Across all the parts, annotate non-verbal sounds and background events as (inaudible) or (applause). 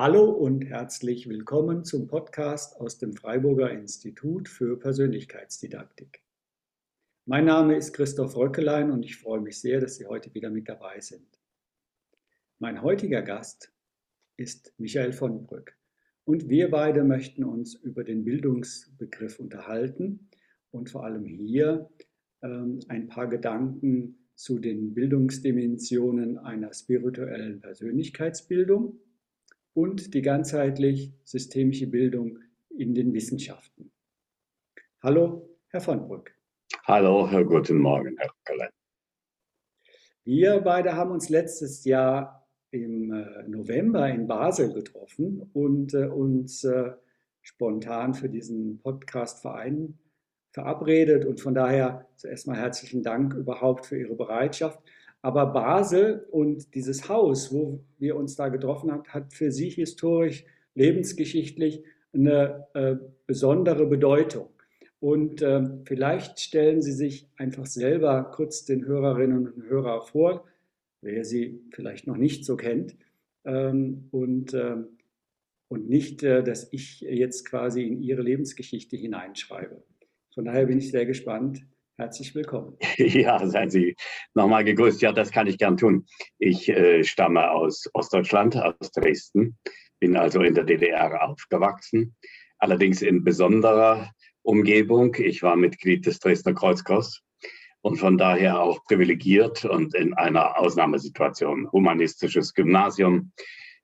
Hallo und herzlich willkommen zum Podcast aus dem Freiburger Institut für Persönlichkeitsdidaktik. Mein Name ist Christoph Röckelein und ich freue mich sehr, dass Sie heute wieder mit dabei sind. Mein heutiger Gast ist Michael von Brück und wir beide möchten uns über den Bildungsbegriff unterhalten und vor allem hier ähm, ein paar Gedanken zu den Bildungsdimensionen einer spirituellen Persönlichkeitsbildung und die ganzheitlich systemische Bildung in den Wissenschaften. Hallo, Herr von Brück. Hallo, Herr Guten Morgen, Herr Kallen. Wir beide haben uns letztes Jahr im äh, November in Basel getroffen und äh, uns äh, spontan für diesen Podcast-Verein verabredet. Und von daher zuerst mal herzlichen Dank überhaupt für Ihre Bereitschaft. Aber Basel und dieses Haus, wo wir uns da getroffen haben, hat für sie historisch, lebensgeschichtlich eine äh, besondere Bedeutung. Und äh, vielleicht stellen Sie sich einfach selber kurz den Hörerinnen und Hörern vor, wer Sie vielleicht noch nicht so kennt. Ähm, und, äh, und nicht, äh, dass ich jetzt quasi in Ihre Lebensgeschichte hineinschreibe. Von daher bin ich sehr gespannt, Herzlich willkommen. (laughs) Ja, seien Sie nochmal gegrüßt. Ja, das kann ich gern tun. Ich äh, stamme aus Ostdeutschland, aus Dresden, bin also in der DDR aufgewachsen, allerdings in besonderer Umgebung. Ich war Mitglied des Dresdner Kreuzkurs und von daher auch privilegiert und in einer Ausnahmesituation. Humanistisches Gymnasium,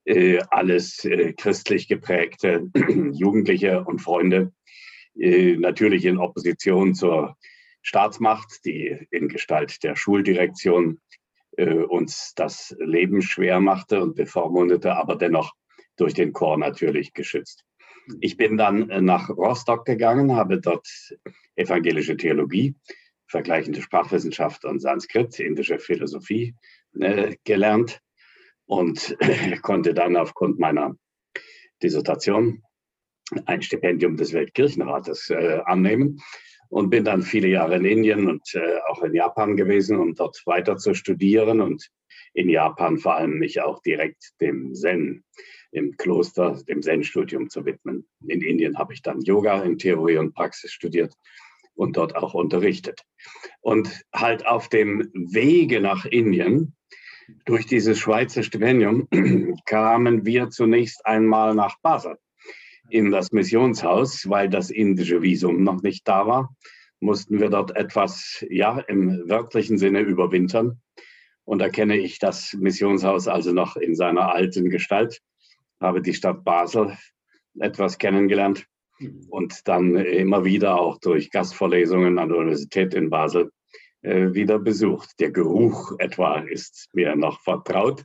äh, alles äh, christlich geprägte (clears throat) Jugendliche und Freunde, äh, natürlich in Opposition zur Staatsmacht, die in Gestalt der Schuldirektion äh, uns das Leben schwer machte und bevormundete, aber dennoch durch den Chor natürlich geschützt. Ich bin dann äh, nach Rostock gegangen, habe dort evangelische Theologie, vergleichende Sprachwissenschaft und Sanskrit, indische Philosophie äh, gelernt und (laughs) konnte dann aufgrund meiner Dissertation ein Stipendium des Weltkirchenrates äh, annehmen und bin dann viele Jahre in Indien und äh, auch in Japan gewesen, um dort weiter zu studieren und in Japan vor allem mich auch direkt dem Zen im Kloster, dem Zen-Studium zu widmen. In Indien habe ich dann Yoga in Theorie und Praxis studiert und dort auch unterrichtet. Und halt auf dem Wege nach Indien durch dieses Schweizer Stipendium (clears throat) kamen wir zunächst einmal nach Basel in das Missionshaus, weil das indische Visum noch nicht da war, mussten wir dort etwas, ja, im wörtlichen Sinne überwintern. Und da kenne ich das Missionshaus also noch in seiner alten Gestalt, habe die Stadt Basel etwas kennengelernt und dann immer wieder auch durch Gastvorlesungen an der Universität in Basel äh, wieder besucht. Der Geruch etwa ist mir noch vertraut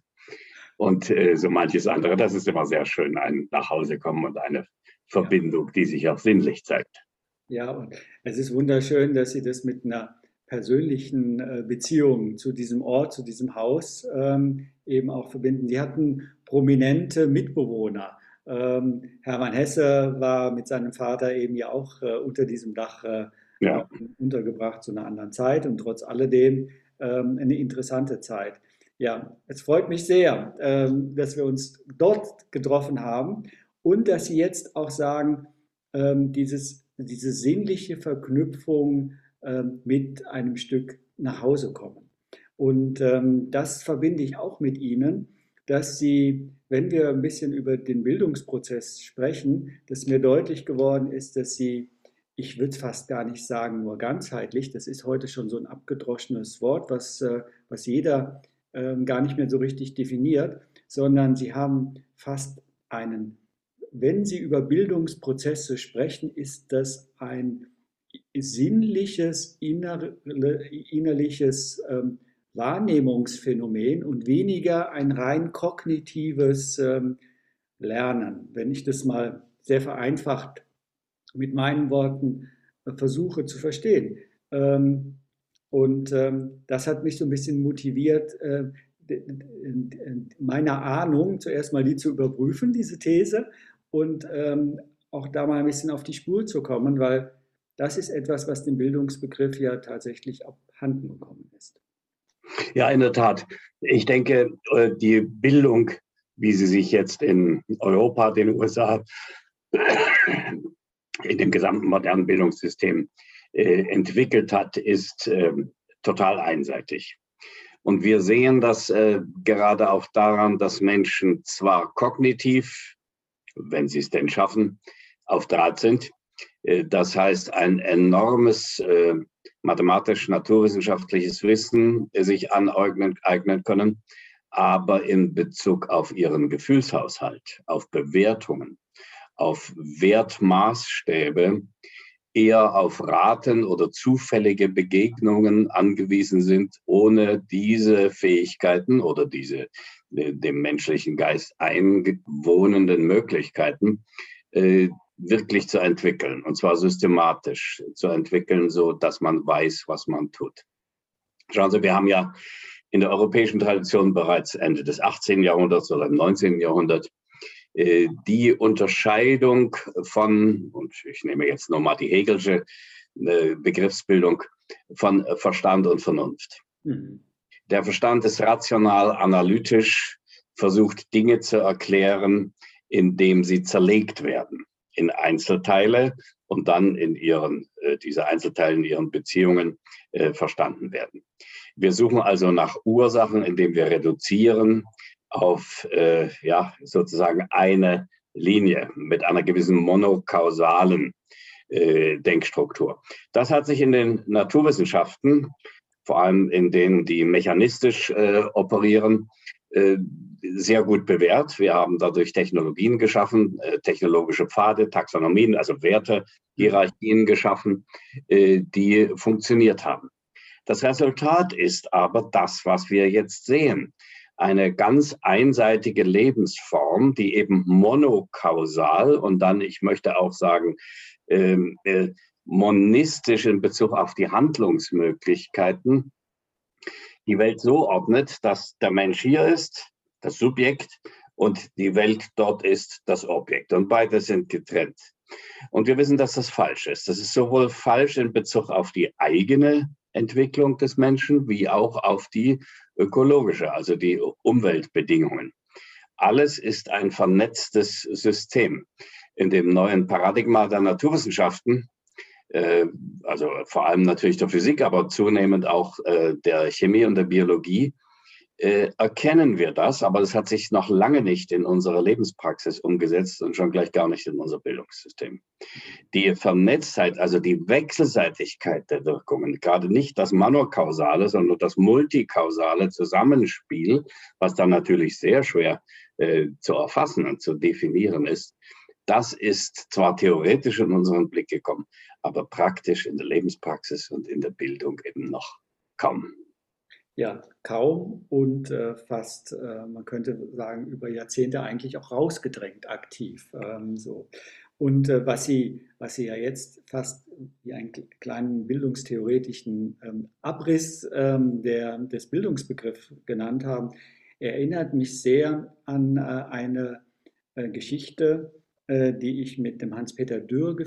und äh, so manches andere. Das ist immer sehr schön, ein nach Hause kommen und eine Verbindung, die sich auch sinnlich zeigt. Ja, und es ist wunderschön, dass Sie das mit einer persönlichen äh, Beziehung zu diesem Ort, zu diesem Haus ähm, eben auch verbinden. Sie hatten prominente Mitbewohner. Ähm, Hermann Hesse war mit seinem Vater eben ja auch äh, unter diesem Dach äh, ja. untergebracht zu einer anderen Zeit und trotz alledem ähm, eine interessante Zeit. Ja, es freut mich sehr, ähm, dass wir uns dort getroffen haben und dass Sie jetzt auch sagen, ähm, dieses, diese sinnliche Verknüpfung ähm, mit einem Stück nach Hause kommen. Und das verbinde ich auch mit Ihnen, dass Sie, wenn wir ein bisschen über den Bildungsprozess sprechen, dass mir deutlich geworden ist, dass Sie ich würde fast gar nicht sagen, nur ganzheitlich. Das ist heute schon so ein abgedroschenes Wort, was, äh, was jeder gar nicht mehr so richtig definiert, sondern sie haben fast einen, wenn sie über Bildungsprozesse sprechen, ist das ein sinnliches, inner, innerliches ähm, Wahrnehmungsphänomen und weniger ein rein kognitives ähm, Lernen. Wenn ich das mal sehr vereinfacht mit meinen Worten äh, versuche zu verstehen. Ähm, und ähm, das hat mich so ein bisschen motiviert, äh, meiner Ahnung zuerst mal die zu überprüfen, diese These, und ähm, auch da mal ein bisschen auf die Spur zu kommen, weil das ist etwas, was dem Bildungsbegriff ja tatsächlich abhanden gekommen ist. Ja, in der Tat. Ich denke, äh, die Bildung wie sie sich jetzt in Europa, den USA, in dem gesamten modernen Bildungssystem entwickelt hat, ist äh, total einseitig. Und wir sehen das äh, gerade auch daran, dass Menschen zwar kognitiv, wenn sie es denn schaffen, auf Draht sind. Äh, das heißt, ein enormes äh, mathematisch-naturwissenschaftliches Wissen sich aneignen eignen können, aber in Bezug auf ihren Gefühlshaushalt, auf Bewertungen, auf Wertmaßstäbe eher auf Raten oder zufällige Begegnungen angewiesen sind, ohne diese Fähigkeiten oder diese äh, dem menschlichen Geist eingewohnenden Möglichkeiten äh, wirklich zu entwickeln und zwar systematisch zu entwickeln, so dass man weiß, was man tut. Schauen Sie, wir haben ja in der europäischen Tradition bereits Ende des 18. Jahrhunderts oder im 19. Jahrhundert die Unterscheidung von, und ich nehme jetzt nochmal die Hegelsche äh, Begriffsbildung, von Verstand und Vernunft. Mhm. Der Verstand ist rational, analytisch, versucht Dinge zu erklären, indem sie zerlegt werden in Einzelteile und dann in ihren, äh, diese Einzelteile in ihren Beziehungen äh, verstanden werden. Wir suchen also nach Ursachen, indem wir reduzieren auf äh, ja, sozusagen eine Linie mit einer gewissen monokausalen äh, Denkstruktur. Das hat sich in den Naturwissenschaften, vor allem in denen, die mechanistisch äh, operieren, äh, sehr gut bewährt. Wir haben dadurch Technologien geschaffen, äh, technologische Pfade, Taxonomien, also Werte, Hierarchien geschaffen, äh, die funktioniert haben. Das Resultat ist aber das, was wir jetzt sehen. Eine ganz einseitige Lebensform, die eben monokausal und dann, ich möchte auch sagen, ähm, äh, monistisch in Bezug auf die Handlungsmöglichkeiten die Welt so ordnet, dass der Mensch hier ist, das Subjekt, und die Welt dort ist das Objekt. Und beide sind getrennt. Und wir wissen, dass das falsch ist. Das ist sowohl falsch in Bezug auf die eigene Entwicklung des Menschen wie auch auf die ökologische, also die Umweltbedingungen. Alles ist ein vernetztes System. In dem neuen Paradigma der Naturwissenschaften äh, also vor allem natürlich der Physik, aber zunehmend auch äh, der Chemie und der Biologie, äh, erkennen wir das, aber es hat sich noch lange nicht in unserer Lebenspraxis umgesetzt und schon gleich gar nicht in unser Bildungssystem. Die Vernetztheit, also die Wechselseitigkeit der Wirkungen, gerade nicht das monokausale, sondern das multikausale Zusammenspiel, was dann natürlich sehr schwer äh, zu erfassen und zu definieren ist, das ist zwar theoretisch in unseren Blick gekommen, aber praktisch in der Lebenspraxis und in der Bildung eben noch kaum. Ja, kaum und äh, fast, äh, man könnte sagen, über Jahrzehnte eigentlich auch rausgedrängt aktiv. Ähm, so. Und äh, was, Sie, was Sie ja jetzt fast wie einen kleinen bildungstheoretischen ähm, Abriss ähm, der, des Bildungsbegriffs genannt haben, erinnert mich sehr an äh, eine äh, Geschichte, äh, die ich mit dem Hans-Peter Dürr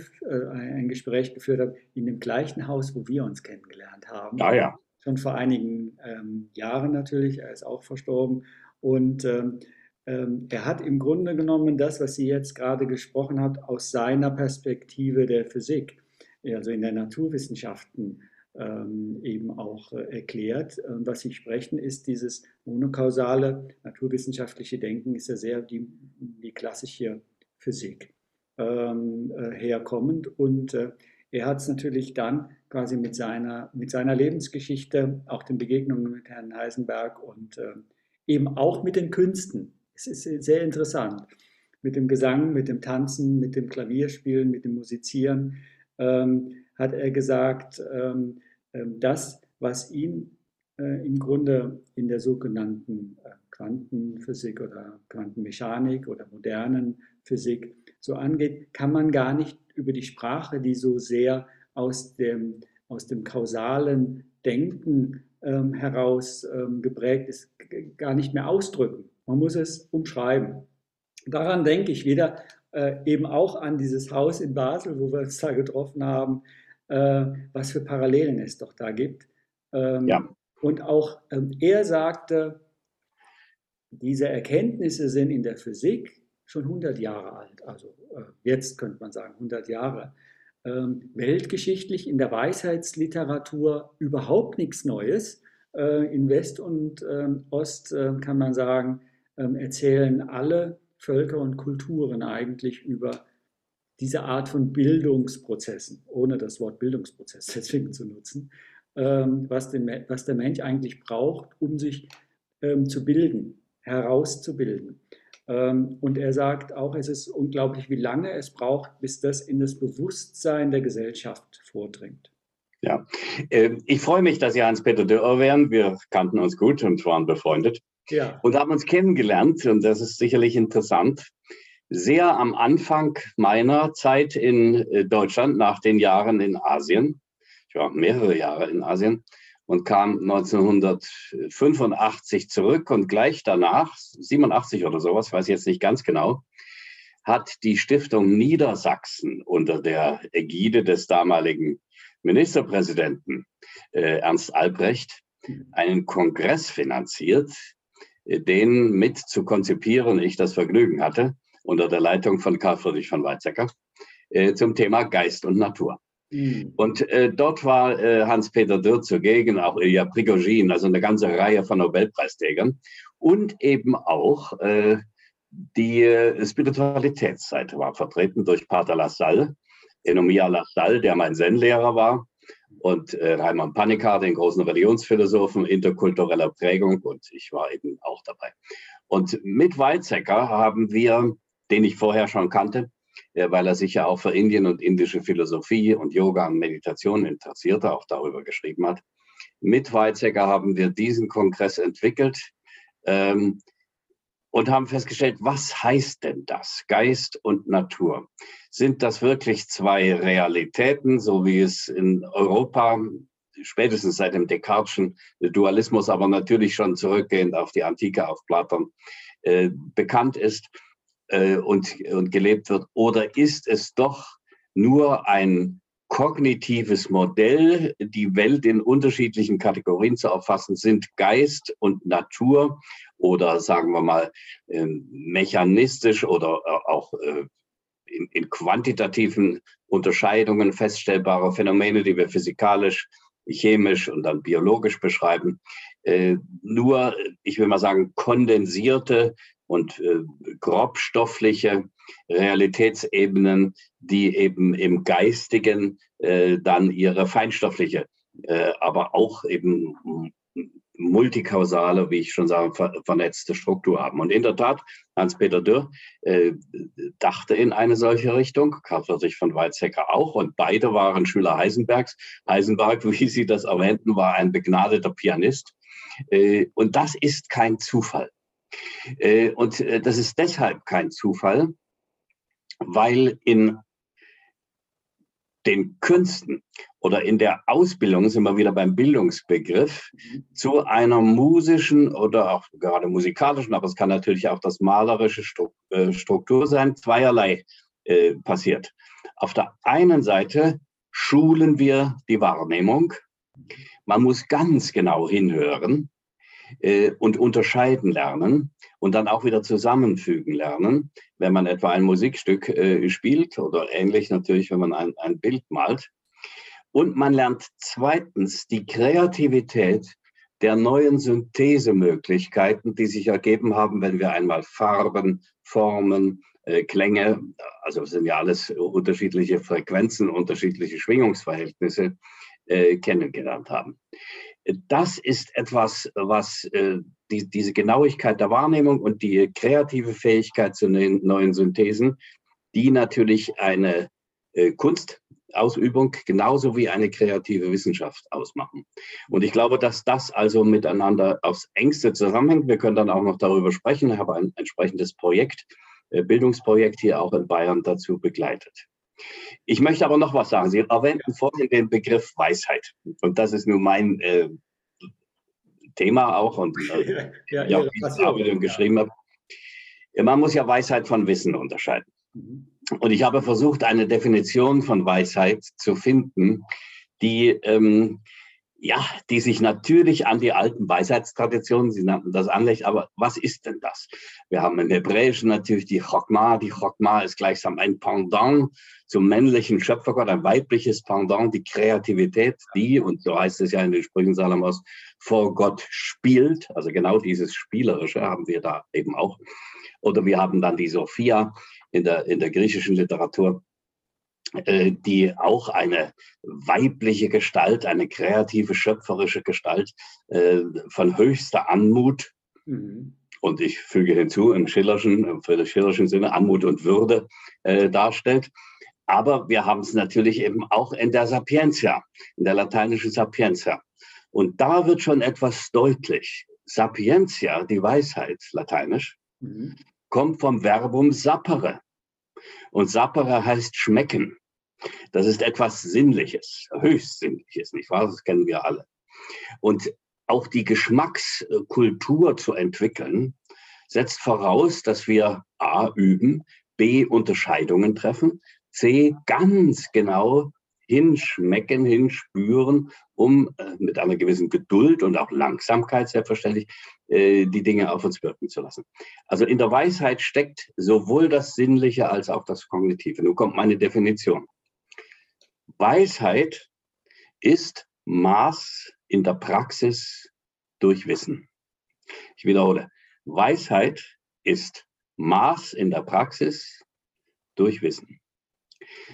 ein Gespräch geführt habe, in dem gleichen Haus, wo wir uns kennengelernt haben. Ah ja. Schon vor einigen ähm, Jahren natürlich, er ist auch verstorben. Und ähm, ähm, er hat im Grunde genommen das, was sie jetzt gerade gesprochen hat, aus seiner Perspektive der Physik, also in der Naturwissenschaften, ähm, eben auch äh, erklärt. Was Sie sprechen, ist dieses monokausale naturwissenschaftliche Denken, ist ja sehr die, die klassische Physik ähm, äh, herkommend. Und äh, er hat es natürlich dann quasi mit seiner, mit seiner Lebensgeschichte, auch den Begegnungen mit Herrn Heisenberg und äh, eben auch mit den Künsten. Es ist sehr interessant. Mit dem Gesang, mit dem Tanzen, mit dem Klavierspielen, mit dem Musizieren ähm, hat er gesagt, ähm, ähm das, was ihn äh, im Grunde in der sogenannten äh, Quantenphysik oder Quantenmechanik oder modernen Physik so angeht, kann man gar nicht über die Sprache, die so sehr aus dem, aus dem kausalen Denken ähm, heraus ähm, geprägt ist, gar nicht mehr ausdrücken. Man muss es umschreiben. Daran denke ich wieder äh, eben auch an dieses Haus in Basel, wo wir uns da getroffen haben, äh, was für Parallelen es doch da gibt. Ähm, ja. Und auch ähm, er sagte, diese Erkenntnisse sind in der Physik schon 100 Jahre alt, also äh, jetzt könnte man sagen 100 Jahre. Ähm, weltgeschichtlich in der Weisheitsliteratur überhaupt nichts Neues. Äh, in West und ähm, Ost äh, kann man sagen, ähm, erzählen alle Völker und Kulturen eigentlich über diese Art von Bildungsprozessen, ohne das Wort Bildungsprozess (laughs) deswegen zu nutzen, was, den, was der Mensch eigentlich braucht, um sich zu bilden, herauszubilden. Ähm, und er sagt auch, es ist unglaublich, wie lange es braucht, bis das in das Bewusstsein der Gesellschaft vordringt. Ja, ähm, ich freue mich, dass Sie Hans-Peter Dürr wären. Wir kannten uns gut und waren befreundet. Ja. Und haben uns kennengelernt, und das ist sicherlich interessant, sehr am Anfang meiner Zeit in äh, Deutschland, nach den Jahren in Asien. Ich war mehrere Jahre in Asien und kam 1985 zurück und gleich danach, 87 oder sowas, weiß ich jetzt nicht ganz genau, hat die Stiftung Niedersachsen unter der Ägide des damaligen Ministerpräsidenten äh, Ernst Albrecht einen Kongress finanziert, äh, den mit zu konzipieren ich das Vergnügen hatte, unter der Leitung von Karl Friedrich von Weizsäcker, äh, zum Thema Geist und Natur. Mhm. Und äh, dort war äh, Hans-Peter Dürr zugegen, auch Ilya Prigozhin, also eine ganze Reihe von Nobelpreisträgern und eben auch äh, die äh, Spiritualitätsseite war vertreten durch Pater Lassalle, Enomia Lassalle, der mein Zen-Lehrer war, und äh, Raimund Panikar, den großen Religionsphilosophen interkultureller Prägung, und ich war eben auch dabei. Und mit Weizsäcker haben wir, den ich vorher schon kannte, weil er sich ja auch für Indien und indische Philosophie und Yoga und Meditation interessierte, auch darüber geschrieben hat. Mit Weizsäcker haben wir diesen Kongress entwickelt ähm, und haben festgestellt, was heißt denn das, Geist und Natur? Sind das wirklich zwei Realitäten, so wie es in Europa spätestens seit dem Descartes'schen Dualismus, aber natürlich schon zurückgehend auf die Antike, auf Platon, äh, bekannt ist? Äh, und, und gelebt wird? Oder ist es doch nur ein kognitives Modell, die Welt in unterschiedlichen Kategorien zu erfassen sind, Geist und Natur oder sagen wir mal äh, mechanistisch oder äh, auch äh, in, in, quantitativen Unterscheidungen feststellbare Phänomene, die wir physikalisch, chemisch und dann biologisch beschreiben, äh, nur, ich will mal sagen, kondensierte und äh, grobstoffliche Realitätsebenen, die eben im Geistigen äh, dann ihre feinstoffliche, äh, aber auch eben multikausale, wie ich schon sage, ver vernetzte Struktur haben. Und in der Tat, Hans-Peter Dürr äh, dachte in eine solche Richtung, Karl Friedrich von Weizsäcker auch, und beide waren Schüler Heisenbergs. Heisenberg, (laughs) wie Sie das erwähnten, war ein begnadeter Pianist. Äh, und das ist kein Zufall. Äh, und äh, das ist deshalb kein Zufall, weil in den Künsten oder in der Ausbildung sind wir wieder beim Bildungsbegriff zu einer musischen oder auch gerade musikalischen, aber es kann natürlich auch das malerische äh, Struktur sein, zweierlei passiert. Auf der einen Seite schulen wir die Wahrnehmung. Man muss ganz genau hinhören und unterscheiden lernen und dann auch wieder zusammenfügen lernen, wenn man etwa ein Musikstück äh, spielt oder ähnlich natürlich, wenn man ein, ein Bild malt. Und man lernt zweitens die Kreativität der neuen Synthesemöglichkeiten, die sich ergeben haben, wenn wir einmal Farben, Formen, äh, Klänge, also sind ja alles unterschiedliche Frequenzen, unterschiedliche Schwingungsverhältnisse äh, kennengelernt haben. Das ist etwas, was äh, die, diese Genauigkeit der Wahrnehmung und die kreative Fähigkeit zu neuen Synthesen, die natürlich eine äh, Kunstausübung genauso wie eine kreative Wissenschaft ausmachen. Und ich glaube, dass das also miteinander aufs engste zusammenhängt. Wir können dann auch noch darüber sprechen. Ich habe ein entsprechendes Projekt, äh, Bildungsprojekt hier auch in Bayern dazu begleitet. Ich möchte aber noch was sagen. Sie erwähnten vorhin den Begriff Weisheit. Und das ist nun mein äh, Thema auch und (laughs) äh, ja, ja, auch wieder geschrieben habe. Man muss ja Weisheit von Wissen unterscheiden. Mhm. Und ich habe versucht, eine Definition von Weisheit zu finden, die ähm, ja, die sich natürlich an die alten Weisheitstraditionen, Sie nannten das Anrecht, aber was ist denn das? Wir haben im Hebräischen natürlich die Chokma. Die Chokma ist gleichsam ein Pendant zum männlichen Schöpfergott, ein weibliches Pendant, die Kreativität, die, und so heißt es ja in den Sprüchen Salomos, vor Gott spielt. Also genau dieses Spielerische haben wir da eben auch. Oder wir haben dann die Sophia in der, in der griechischen Literatur, die auch eine weibliche Gestalt, eine kreative, schöpferische Gestalt äh, von höchster Anmut. Mhm. Und ich füge hinzu, im schillerschen, für den schillerschen Sinne Anmut und Würde äh, darstellt. Aber wir haben es natürlich eben auch in der Sapientia, in der lateinischen Sapientia. Und da wird schon etwas deutlich. Sapientia, die Weisheit, lateinisch, mhm. kommt vom Verbum sapere. Und sapere heißt schmecken. Das ist etwas Sinnliches, höchst Sinnliches, nicht wahr? Das kennen wir alle. Und auch die Geschmackskultur zu entwickeln, setzt voraus, dass wir A üben, B Unterscheidungen treffen, C ganz genau hinschmecken, hinspüren, um äh, mit einer gewissen Geduld und auch Langsamkeit selbstverständlich äh, die Dinge auf uns wirken zu lassen. Also in der Weisheit steckt sowohl das Sinnliche als auch das Kognitive. Nun kommt meine Definition. Weisheit ist Maß in der Praxis durch Wissen. Ich wiederhole, Weisheit ist Maß in der Praxis durch Wissen.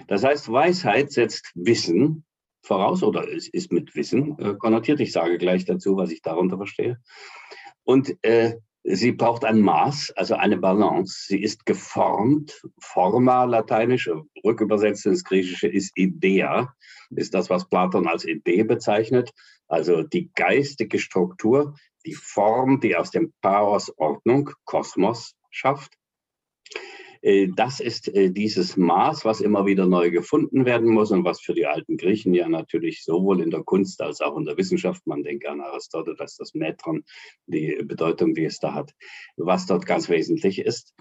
Das heißt, Weisheit setzt Wissen voraus oder es ist mit Wissen äh, konnotiert. Ich sage gleich dazu, was ich darunter verstehe. Und äh, Sie braucht ein Maß, also eine Balance. Sie ist geformt, forma lateinisch, rückübersetzt ins Griechische ist Idea, ist das, was Platon als Idee bezeichnet. Also die geistige Struktur, die Form, die aus dem Chaos Ordnung, Kosmos schafft. Äh, das ist äh, dieses Maß, was immer wieder neu gefunden werden muss und was für die alten Griechen ja natürlich sowohl in der Kunst als auch in der Wissenschaft, man denke an Aristoteles, das Metron, die Bedeutung, die es da hat, was dort ganz wesentlich ist.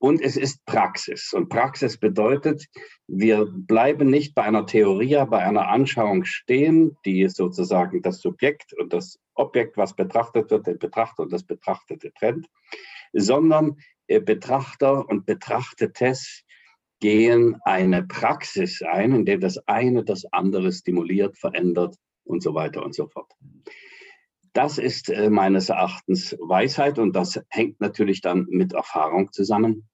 Und es ist Praxis. Und Praxis bedeutet, wir bleiben nicht bei einer Theorie, bei einer Anschauung stehen, die sozusagen das Subjekt und das Objekt, was betrachtet wird, den Betrachter und das Betrachtete trennt, sondern Betrachter und Betrachtetes gehen eine Praxis ein, in der das eine das andere stimuliert, verändert und so weiter und so fort. Das ist äh, meines Erachtens Weisheit und das hängt natürlich dann mit Erfahrung zusammen.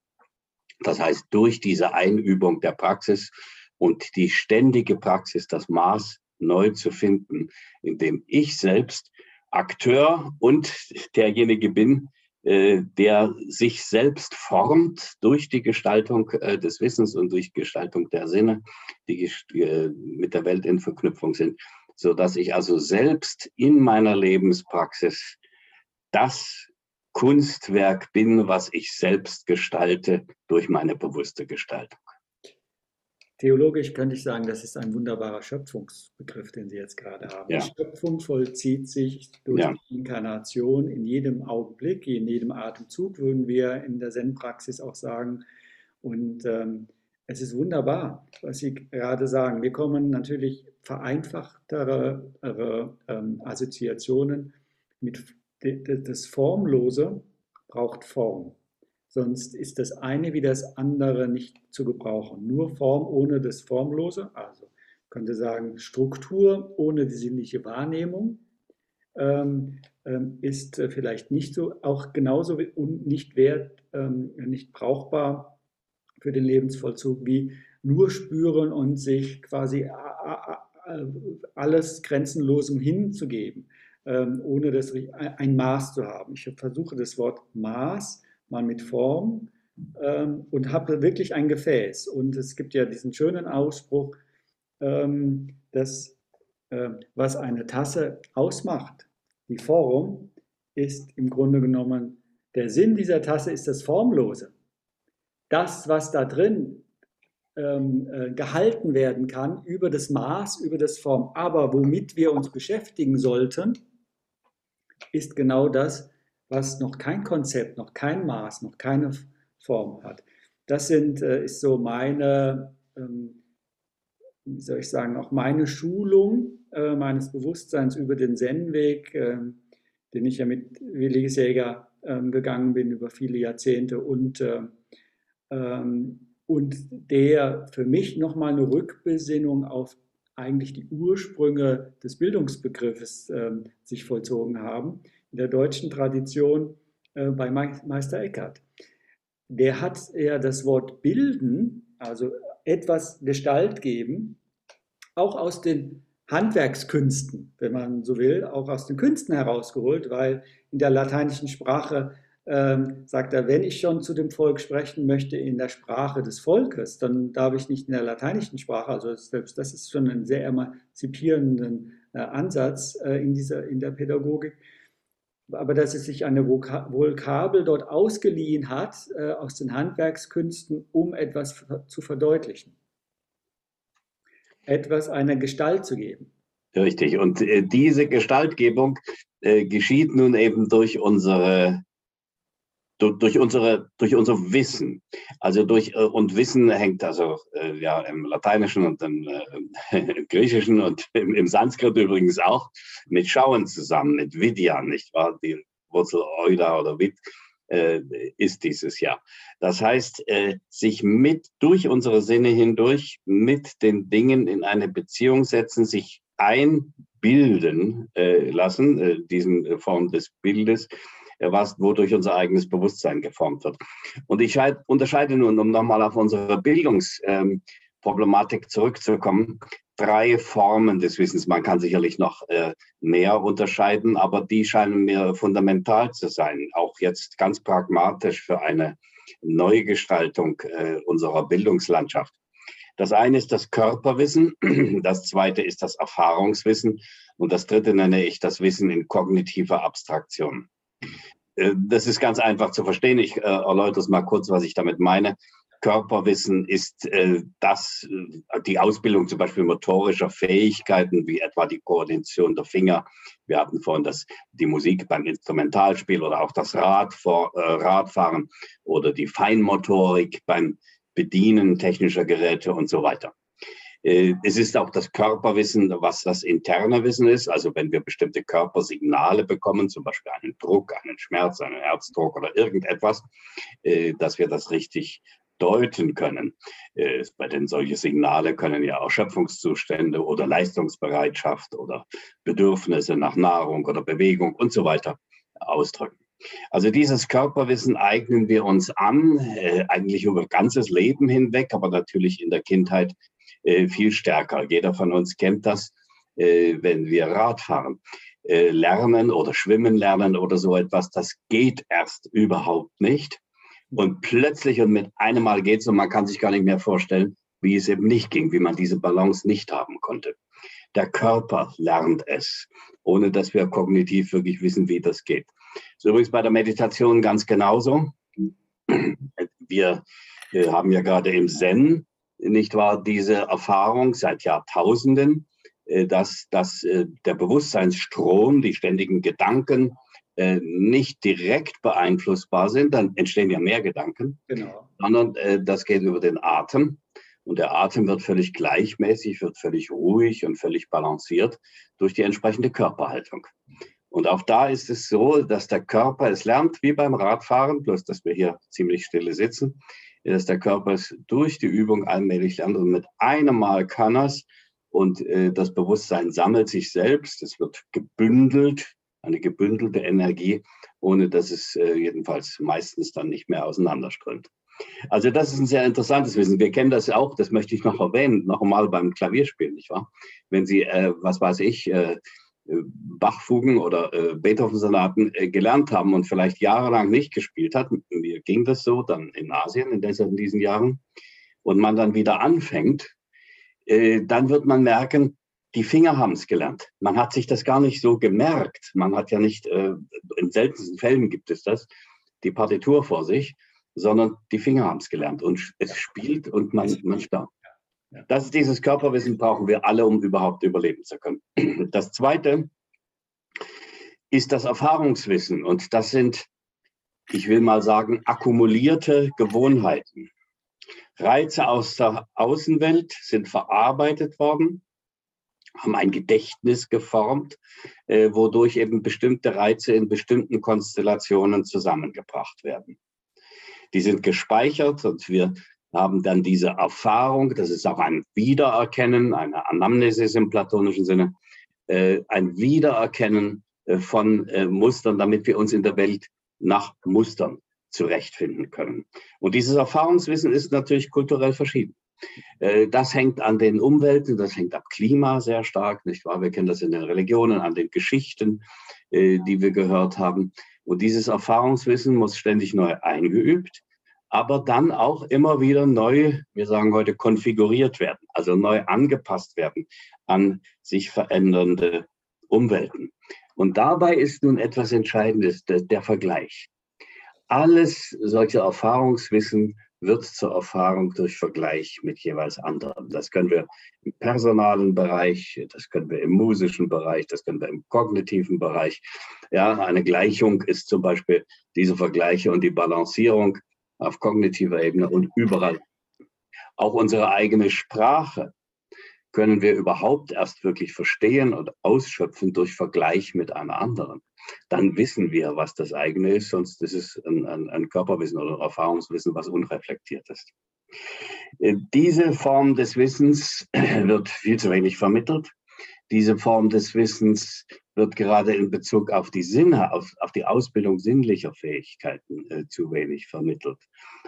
Das heißt, durch diese Einübung der Praxis und die ständige Praxis, das Maß neu zu finden, indem ich selbst Akteur und derjenige bin, äh, der sich selbst formt durch die Gestaltung äh, des Wissens und durch Gestaltung der Sinne, die äh, mit der Welt in Verknüpfung sind, so dass ich also selbst in meiner Lebenspraxis das Kunstwerk bin, was ich selbst gestalte durch meine bewusste Gestaltung. Theologisch könnte ich sagen, das ist ein wunderbarer Schöpfungsbegriff, den Sie jetzt gerade haben. Ja. Schöpfung vollzieht sich durch ja. Inkarnation in jedem Augenblick, in jedem Atemzug, würden wir in der Zen-Praxis auch sagen. Und ähm, es ist wunderbar, was Sie gerade sagen. Wir kommen natürlich vereinfachtere ähm, Assoziationen mit das Formlose braucht Form. Sonst ist das eine wie das andere nicht zu gebrauchen. Nur Form ohne das Formlose, also könnte sagen Struktur ohne die sinnliche Wahrnehmung, ähm, ähm, ist äh, vielleicht nicht so, auch genauso nicht wert, ähm, nicht brauchbar für den Lebensvollzug wie nur spüren und sich quasi alles Grenzenlosem hinzugeben, ähm, ohne das, ein Maß zu haben. Ich versuche das Wort Maß mal mit Form ähm, und habe wirklich ein Gefäß. Und es gibt ja diesen schönen Ausspruch, ähm, dass äh, was eine Tasse ausmacht, die Form, ist im Grunde genommen, der Sinn dieser Tasse ist das Formlose. Das, was da drin ähm, äh, gehalten werden kann über das Maß, über das Form. Aber womit wir uns beschäftigen sollten, ist genau das, was noch kein Konzept, noch kein Maß, noch keine Form hat. Das sind, äh, ist so meine, ähm, wie soll ich sagen, auch meine Schulung äh, meines Bewusstseins über den Zen-Weg, äh, den ich ja mit Willi Säger äh, gegangen bin über viele Jahrzehnte und, äh, ähm, und der für mich nochmal eine Rückbesinnung auf eigentlich die Ursprünge des Bildungsbegriffes ähm, sich vollzogen haben. In der deutschen Tradition äh, bei Meister Eckhart. Der hat ja das Wort bilden, also etwas Gestalt geben, auch aus den Handwerkskünsten, wenn man so will, auch aus den Künsten herausgeholt, weil in der lateinischen Sprache ähm, sagt er, wenn ich schon zu dem Volk sprechen möchte in der Sprache des Volkes, dann darf ich nicht in der lateinischen Sprache, also selbst das ist schon ein sehr emanzipierenden äh, Ansatz äh, in, dieser, in der Pädagogik, aber dass es sich eine Vokabel dort ausgeliehen hat äh, aus den Handwerkskünsten, um etwas zu verdeutlichen, etwas einer Gestalt zu geben. Richtig. Und äh, diese Gestaltgebung äh, geschieht nun eben durch unsere durch, unsere, durch unser Wissen. Also durch, äh, und Wissen hängt also äh, ja im Lateinischen und im, äh, (laughs) im Griechischen und im, im, Sanskrit übrigens auch mit Schauen zusammen, mit Vidya, nicht wahr? Die Wurzel Euda oder Vid ist dieses Jahr. Das heißt, sich mit durch unsere Sinne hindurch mit den Dingen in eine Beziehung setzen, sich einbilden lassen, diesen Form des Bildes, was, wodurch unser eigenes Bewusstsein geformt wird. Und ich unterscheide nun, um nochmal auf unsere Bildungsproblematik zurückzukommen, drei Formen des Wissens. Man kann sicherlich noch äh, mehr unterscheiden, aber die scheinen mir fundamental zu sein, auch jetzt ganz pragmatisch für eine Neugestaltung äh, unserer Bildungslandschaft. Das eine ist das Körperwissen, (clears throat) das zweite ist das Erfahrungswissen und das dritte nenne ich das Wissen in kognitiver Abstraktion. Äh, das ist ganz einfach zu verstehen. Ich äh, erläutere es mal kurz, was ich damit meine. Körperwissen ist äh, das, äh, die Ausbildung zum Beispiel motorischer Fähigkeiten, wie etwa die Koordination der Finger. Wir hatten vorhin das, die Musik beim Instrumentalspiel oder auch das Rad vor, äh, Radfahren oder die Feinmotorik beim Bedienen technischer Geräte und so weiter. Äh, es ist auch das Körperwissen, was das interne Wissen ist. Also wenn wir bestimmte Körpersignale bekommen, zum Beispiel einen Druck, einen Schmerz, einen Herzdruck oder irgendetwas, äh, dass wir das richtig deuten können. Äh, bei den solche Signale können ja Erschöpfungszustände oder Leistungsbereitschaft oder Bedürfnisse nach Nahrung oder Bewegung und so weiter ausdrücken. Also dieses Körperwissen eignen wir uns an, eigentlich über ganzes Leben hinweg, aber natürlich in der Kindheit viel stärker. Jeder von uns kennt das, äh, wenn wir Rad fahren. Äh, lernen oder schwimmen lernen oder so etwas, das geht erst überhaupt nicht. Und plötzlich und mit einem Mal geht es und man kann sich gar nicht mehr vorstellen, wie es eben nicht ging, wie man diese Balance nicht haben konnte. Der Körper lernt es, ohne dass wir kognitiv wirklich wissen, wie das geht. Das ist übrigens bei der Meditation ganz genauso. Wir haben ja gerade im Zen nicht wahr, diese Erfahrung seit Jahrtausenden, äh, dass, dass äh, der Bewusstseinsstrom, die ständigen Gedanken äh, nicht direkt beeinflussbar sind, dann entstehen ja mehr Gedanken, genau. sondern das geht über den Atem. Und der Atem wird völlig gleichmäßig, wird völlig ruhig und völlig balanciert durch die entsprechende Körperhaltung. Und auch da ist es so, dass der Körper es lernt, wie beim Radfahren, bloß dass wir hier ziemlich stille sitzen, dass der Körper es durch die Übung allmählich lernt und mit einem Mal kann es und äh, das Bewusstsein sammelt sich selbst, es wird gebündelt, eine gebündelte Energie, ohne dass es äh, jedenfalls meistens dann nicht mehr auseinanderströmt. Also das ist ein sehr interessantes Wissen. Wir kennen das auch, das möchte ich noch erwähnen, noch einmal beim Klavierspielen, nicht wahr? Wenn Sie, äh, was weiß ich, äh, Bachfugen oder äh, Beethoven-Sonaten äh, gelernt haben und vielleicht jahrelang nicht gespielt hat, mir ging das so, dann in Asien in, dieser, in diesen Jahren, und man dann wieder anfängt, äh, dann wird man merken, die Finger haben es gelernt. Man hat sich das gar nicht so gemerkt. Man hat ja nicht, äh, in seltensten Fällen gibt es das, die Partitur vor sich, sondern die Finger haben es gelernt und es spielt und man, man staunt. Das ist dieses Körperwissen brauchen wir alle, um überhaupt überleben zu können. (clears throat) Das zweite ist das Erfahrungswissen und das sind, ich will mal sagen, akkumulierte Gewohnheiten. Reize aus der Außenwelt sind verarbeitet worden, haben ein Gedächtnis geformt, äh, wodurch eben bestimmte Reize in bestimmten Konstellationen zusammengebracht werden. Die sind gespeichert und wir haben dann diese Erfahrung, das ist auch ein Wiedererkennen, eine Anamnesis im platonischen Sinne, äh, ein Wiedererkennen äh, von äh, Mustern, damit wir uns in der Welt nach Mustern zurechtfinden können. Und dieses Erfahrungswissen ist natürlich kulturell verschieden. Äh, das hängt an den Umwelten, das hängt ab Klima sehr stark, nicht wahr? Wir kennen das in den Religionen, an den Geschichten, äh, die wir gehört haben. Und dieses Erfahrungswissen muss ständig neu eingeübt, aber dann auch immer wieder neu, wir sagen heute, konfiguriert werden, also neu angepasst werden an sich verändernde Umwelten. Und dabei ist nun etwas Entscheidendes, der, der Vergleich. Alles solche Erfahrungswissen wird zur Erfahrung durch Vergleich mit jeweils anderen. Das können wir im personalen Bereich, das können wir im musischen Bereich, das können wir im kognitiven Bereich. Ja, eine Gleichung ist zum Beispiel diese Vergleiche und die Balancierung auf kognitiver Ebene und überall. Auch unsere eigene Sprache können wir überhaupt erst wirklich verstehen und ausschöpfen durch Vergleich mit einer anderen. Dann wissen wir, was das eigene ist, sonst ist es ein, ein, ein Körperwissen oder ein Erfahrungswissen, was unreflektiert ist. Äh, diese Form des Wissens (clears throat) wird viel zu wenig vermittelt. Diese Form des Wissens wird gerade in Bezug auf die Sinne, auf, auf die Ausbildung sinnlicher Fähigkeiten äh, zu wenig vermittelt.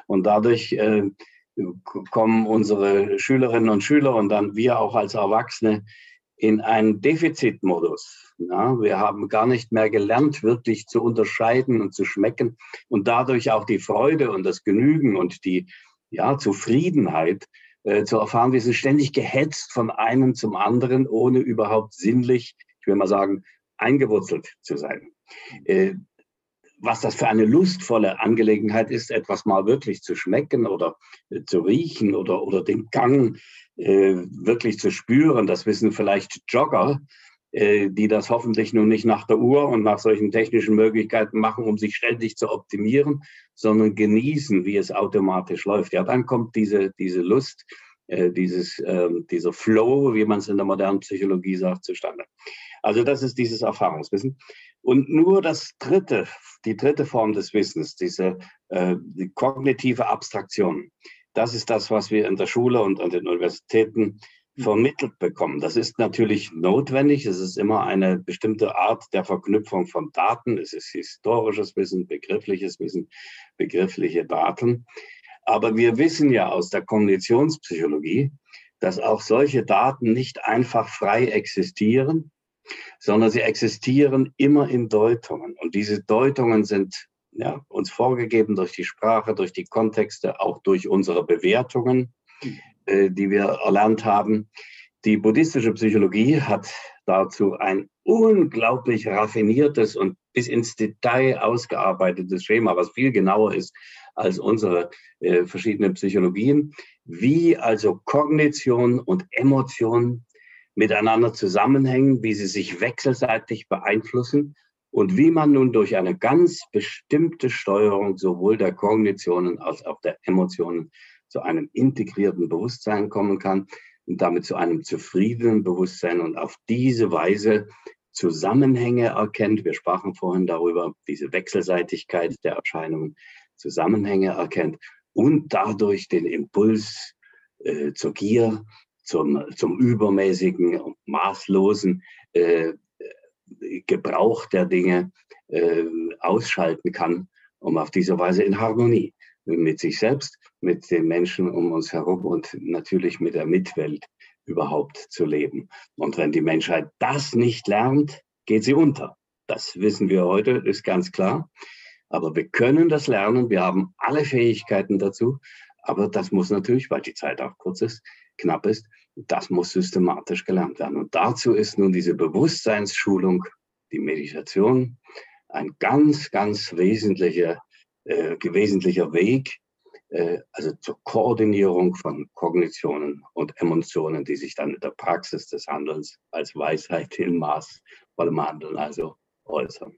Und dadurch äh, kommen unsere Schülerinnen und Schüler und dann wir auch als Erwachsene in einen Defizitmodus. Ja, wir haben gar nicht mehr gelernt, wirklich zu unterscheiden und zu schmecken und dadurch auch die Freude und das Genügen und die ja, Zufriedenheit äh, zu erfahren. Wir sind ständig gehetzt von einem zum anderen, ohne überhaupt sinnlich, ich will mal sagen, eingewurzelt zu sein. Äh, was das für eine lustvolle Angelegenheit ist, etwas mal wirklich zu schmecken oder äh, zu riechen oder, oder den Gang äh, wirklich zu spüren. Das wissen vielleicht Jogger, die das hoffentlich nun nicht nach der Uhr und nach solchen technischen Möglichkeiten machen, um sich ständig zu optimieren, sondern genießen, wie es automatisch läuft. Ja, dann kommt diese, diese Lust, äh, dieses, äh, dieser Flow, wie man es in der modernen Psychologie sagt, zustande. Also das ist dieses Erfahrungswissen. Und nur das dritte, die dritte Form des Wissens, diese äh, die kognitive Abstraktion, das ist das, was wir in der Schule und an den Universitäten vermittelt bekommen. Das ist natürlich notwendig. Es ist immer eine bestimmte Art der Verknüpfung von Daten. Es ist historisches Wissen, begriffliches Wissen, begriffliche Daten. Aber wir wissen ja aus der Kognitionspsychologie, dass auch solche Daten nicht einfach frei existieren, sondern sie existieren immer in Deutungen. Und diese Deutungen sind ja, uns vorgegeben durch die Sprache, durch die Kontexte, auch durch unsere Bewertungen, die wir erlernt haben. Die buddhistische Psychologie hat dazu ein unglaublich raffiniertes und bis ins Detail ausgearbeitetes Schema, was viel genauer ist als unsere äh, verschiedenen Psychologien, wie also Kognition und Emotion miteinander zusammenhängen, wie sie sich wechselseitig beeinflussen und wie man nun durch eine ganz bestimmte Steuerung sowohl der Kognitionen als auch der Emotionen zu einem integrierten Bewusstsein kommen kann und damit zu einem zufriedenen Bewusstsein und auf diese Weise Zusammenhänge erkennt. Wir sprachen vorhin darüber, diese Wechselseitigkeit der Erscheinungen, Zusammenhänge erkennt und dadurch den Impuls äh, zur Gier, zum, zum übermäßigen, maßlosen äh, Gebrauch der Dinge äh, ausschalten kann, um auf diese Weise in Harmonie mit sich selbst, mit den Menschen um uns herum und natürlich mit der Mitwelt überhaupt zu leben. Und wenn die Menschheit das nicht lernt, geht sie unter. Das wissen wir heute, ist ganz klar. Aber wir können das lernen, wir haben alle Fähigkeiten dazu. Aber das muss natürlich, weil die Zeit auch kurz ist, knapp ist, das muss systematisch gelernt werden. Und dazu ist nun diese Bewusstseinsschulung, die Meditation, ein ganz, ganz wesentlicher, äh, wesentlicher Weg, äh, also zur Koordinierung von Kognitionen und Emotionen, die sich dann in der Praxis des Handelns als Weisheit in maßvollem Handeln also äußern.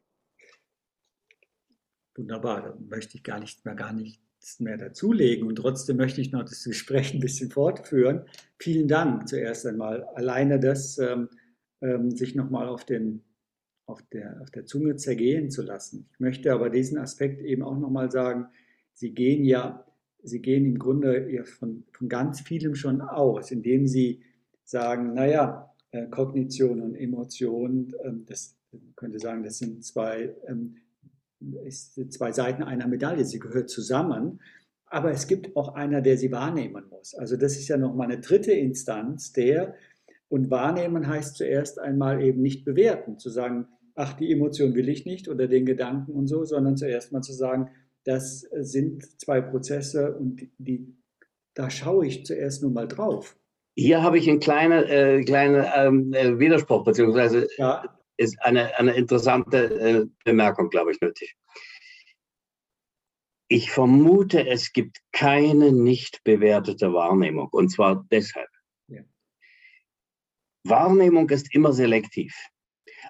Wunderbar, da möchte ich gar nicht mehr gar nicht mehr dazulegen und trotzdem möchte ich noch das Gespräch ein bisschen fortführen. Vielen Dank zuerst einmal. Alleine das, ähm, ähm, sich nochmal auf, auf, der, auf der Zunge zergehen zu lassen. Ich möchte aber diesen Aspekt eben auch nochmal sagen, Sie gehen ja, Sie gehen im Grunde ja von, von ganz vielem schon aus, indem Sie sagen, naja, äh, Kognition und Emotion, ähm, das könnte sagen, das sind zwei ähm, zwei Seiten einer Medaille, sie gehört zusammen, aber es gibt auch einer, der sie wahrnehmen muss. Also das ist ja nochmal eine dritte Instanz, der, und wahrnehmen heißt zuerst einmal eben nicht bewerten, zu sagen, ach, die Emotion will ich nicht oder den Gedanken und so, sondern zuerst mal zu sagen, das sind zwei Prozesse und die, da schaue ich zuerst nur mal drauf. Hier habe ich einen kleinen äh, kleine, ähm, äh, Widerspruch, beziehungsweise ja ist eine, eine interessante äh, Bemerkung, glaube ich, nötig. Ich vermute, es gibt keine nicht bewertete Wahrnehmung. Und zwar deshalb. Ja. Wahrnehmung ist immer selektiv.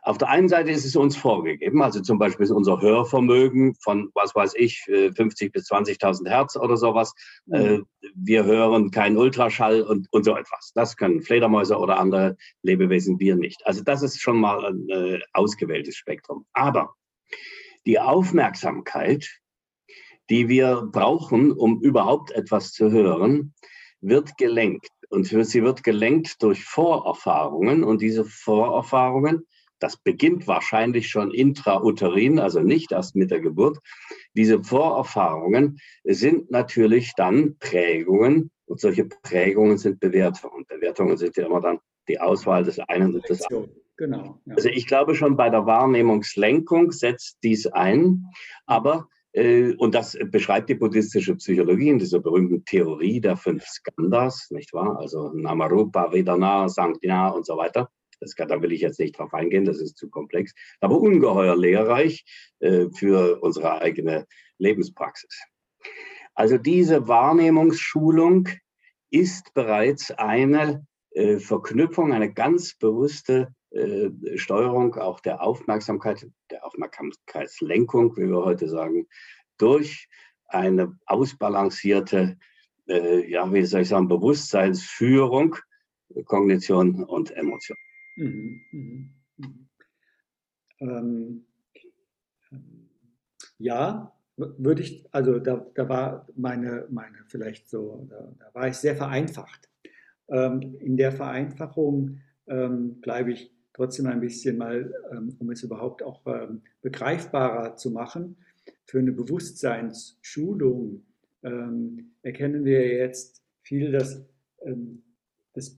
Auf der einen Seite ist es uns vorgegeben, also zum Beispiel ist unser Hörvermögen von, was weiß ich, 50 äh, bis 20.000 Hertz oder sowas. Mhm. Wir hören keinen Ultraschall und, und so etwas. Das können Fledermäuse oder andere Lebewesen, wir nicht. Also das ist schon mal ein äh, ausgewähltes Spektrum. Aber die Aufmerksamkeit, die wir brauchen, um überhaupt etwas zu hören, wird gelenkt. Und sie wird gelenkt durch Vorerfahrungen. Und diese Vorerfahrungen das beginnt wahrscheinlich schon intrauterin, also nicht erst mit der Geburt. Diese Vorerfahrungen sind natürlich dann Prägungen und solche Prägungen sind Bewertungen. Bewertungen sind ja immer dann die Auswahl des einen und des anderen. Genau. Ja. Also ich glaube schon bei der Wahrnehmungslenkung setzt dies ein, aber äh, und das beschreibt die buddhistische Psychologie in dieser berühmten Theorie der fünf Skandhas, nicht wahr? Also Namarupa, Vedana, Sankhya und so weiter. Das kann, da will ich jetzt nicht drauf eingehen, das ist zu komplex, aber ungeheuer lehrreich äh, für unsere eigene Lebenspraxis. Also diese Wahrnehmungsschulung ist bereits eine äh, Verknüpfung, eine ganz bewusste äh, Steuerung auch der Aufmerksamkeit, der Aufmerksamkeitslenkung, wie wir heute sagen, durch eine ausbalancierte, äh, ja, wie soll ich sagen, Bewusstseinsführung, Kognition und Emotion. Mhm, mhm, mhm. Ähm, ja, würde ich, also da, da war meine, meine vielleicht so, da, da war ich sehr vereinfacht. Ähm, in der Vereinfachung ähm, bleibe ich trotzdem ein bisschen mal, ähm, um es überhaupt auch ähm, begreifbarer zu machen, für eine Bewusstseinsschulung ähm, erkennen wir jetzt viel, dass dass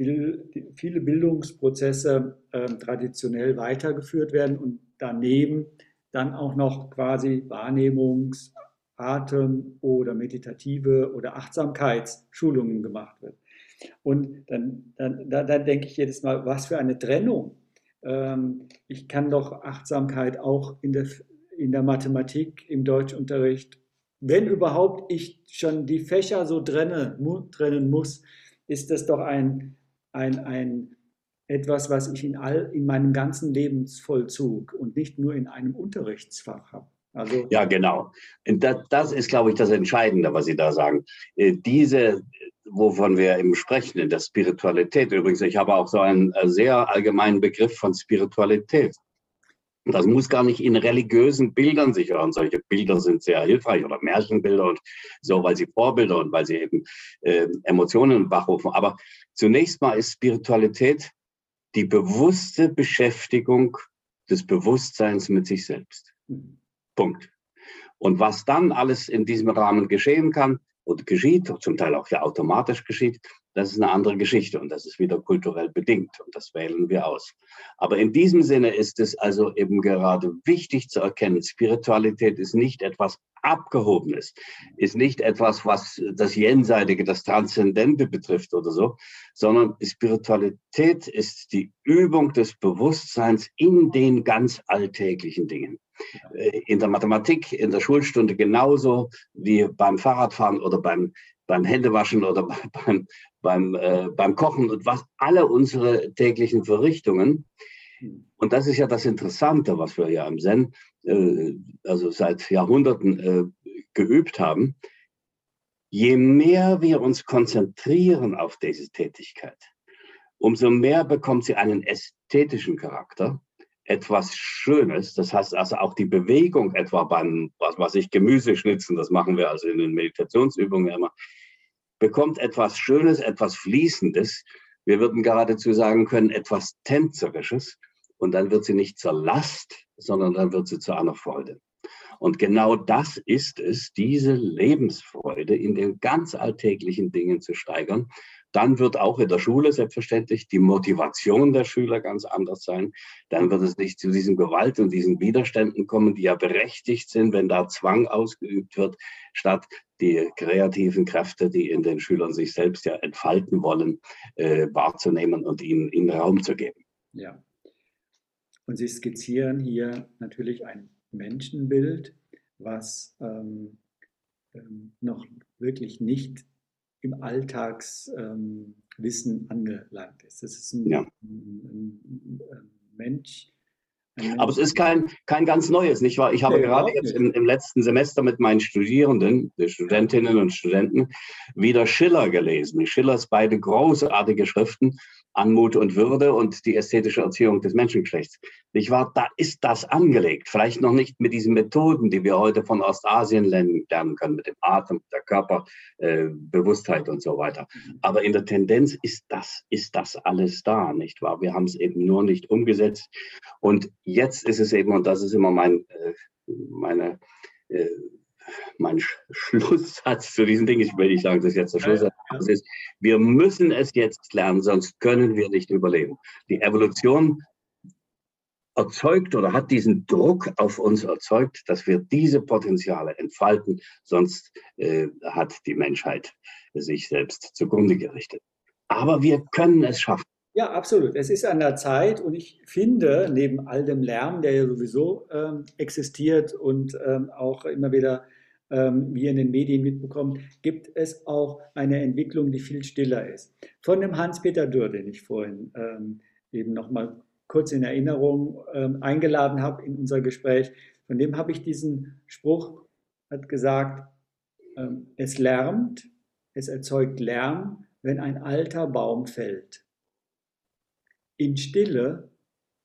viele Bildungsprozesse äh, traditionell weitergeführt werden und daneben dann auch noch quasi Wahrnehmungs-, Atem- oder meditative oder Achtsamkeitsschulungen gemacht wird. Und dann, dann, dann, dann denke ich jedes Mal, was für eine Trennung. Ähm, ich kann doch Achtsamkeit auch in der, in der Mathematik, im Deutschunterricht, wenn überhaupt ich schon die Fächer so trenne, trennen muss, ist das doch ein, ein, ein etwas, was ich in, all, in meinem ganzen Lebensvollzug und nicht nur in einem Unterrichtsfach habe. Also ja, genau. Das, das ist, glaube ich, das Entscheidende, was Sie da sagen. Äh, diese, wovon wir eben sprechen, in der Spiritualität übrigens, ich habe auch so einen äh, sehr allgemeinen Begriff von Spiritualität. Das muss gar nicht in religiösen Bildern sich hören. Solche Bilder sind sehr hilfreich oder Märchenbilder und so, weil sie Vorbilder und weil sie eben äh, Emotionen wachrufen. Aber zunächst mal ist Spiritualität die bewusste Beschäftigung des Bewusstseins mit sich selbst. Punkt. Und was dann alles in diesem Rahmen geschehen kann oder geschieht, zum Teil auch ja automatisch geschieht, das ist eine andere Geschichte und das ist wieder kulturell bedingt und das wählen wir aus. Aber in diesem Sinne ist es also eben gerade wichtig zu erkennen, Spiritualität ist nicht etwas Abgehobenes, ist nicht etwas, was das Jenseitige, das Transzendente betrifft oder so, sondern Spiritualität ist die Übung des Bewusstseins in den ganz alltäglichen Dingen. Äh, in der Mathematik, in der Schulstunde genauso wie beim Fahrradfahren oder beim beim Händewaschen oder (laughs) beim, beim, äh, beim Kochen und was alle unsere täglichen Verrichtungen. Und das ist ja das Interessante, was wir ja im Zen, äh, also seit Jahrhunderten äh, geübt haben. je mehr wir uns konzentrieren auf diese Tätigkeit, umso mehr bekommt sie einen ästhetischen Charakter, etwas Schönes. Das heißt also auch die Bewegung etwa beim, was weiß ich, Gemüse schnitzen, das machen wir also in den Meditationsübungen immer, bekommt etwas Schönes, etwas Fließendes. Wir würden geradezu sagen können, etwas Tänzerisches. Und dann wird sie nicht zur Last, sondern dann wird sie zu einer Freude. Und genau das ist es, diese Lebensfreude in den ganz alltäglichen Dingen zu steigern. Dann wird auch in der Schule selbstverständlich die Motivation der Schüler ganz anders sein. Dann wird es nicht zu diesen Gewalt und diesen Widerständen kommen, die ja berechtigt sind, wenn da Zwang ausgeübt wird, statt die kreativen Kräfte, die in den Schülern sich selbst ja entfalten wollen, äh, wahrzunehmen und ihnen, ihnen Raum zu geben. Ja. Und Sie skizzieren hier natürlich ein Menschenbild, was ähm, ähm, noch wirklich nicht im Alltagswissen ähm, angelangt ist. Das ist ein, ja. ein, ein, ein Mensch, aber es ist kein, kein ganz neues, nicht wahr? Ich habe ja, gerade jetzt im, im, letzten Semester mit meinen Studierenden, die Studentinnen und Studenten, wieder Schiller gelesen. Schillers beide großartige Schriften Anmut und Würde und die ästhetische Erziehung des Menschengeschlechts. Nicht wahr? Da ist das angelegt. Vielleicht noch nicht mit diesen Methoden, die wir heute von Ostasien lernen können, mit dem Atem, der Körperbewusstheit äh, und so weiter. Aber in der Tendenz ist das, ist das alles da, nicht wahr? Wir haben es eben nur nicht umgesetzt. Und jetzt ist es eben, und das ist immer mein, äh, meine, äh, mein Schlusssatz zu diesen Dingen, ich will nicht sagen, das ist jetzt der Schlusssatz, ist, wir müssen es jetzt lernen, sonst können wir nicht überleben. Die Evolution erzeugt oder hat diesen Druck auf uns erzeugt, dass wir diese Potenziale entfalten, sonst äh, hat die Menschheit sich selbst zugrunde gerichtet. Aber wir können es schaffen. Ja, absolut. Es ist an der Zeit und ich finde, neben all dem Lärm, der ja sowieso ähm, existiert und ähm, auch immer wieder ähm, wir in den Medien mitbekommen, gibt es auch eine Entwicklung, die viel stiller ist. Von dem Hans-Peter Dürr, den ich vorhin ähm, eben nochmal kurz in Erinnerung ähm, eingeladen habe in unser Gespräch, von dem habe ich diesen Spruch, hat gesagt, ähm, es lärmt, es erzeugt Lärm, wenn ein alter Baum fällt. In Stille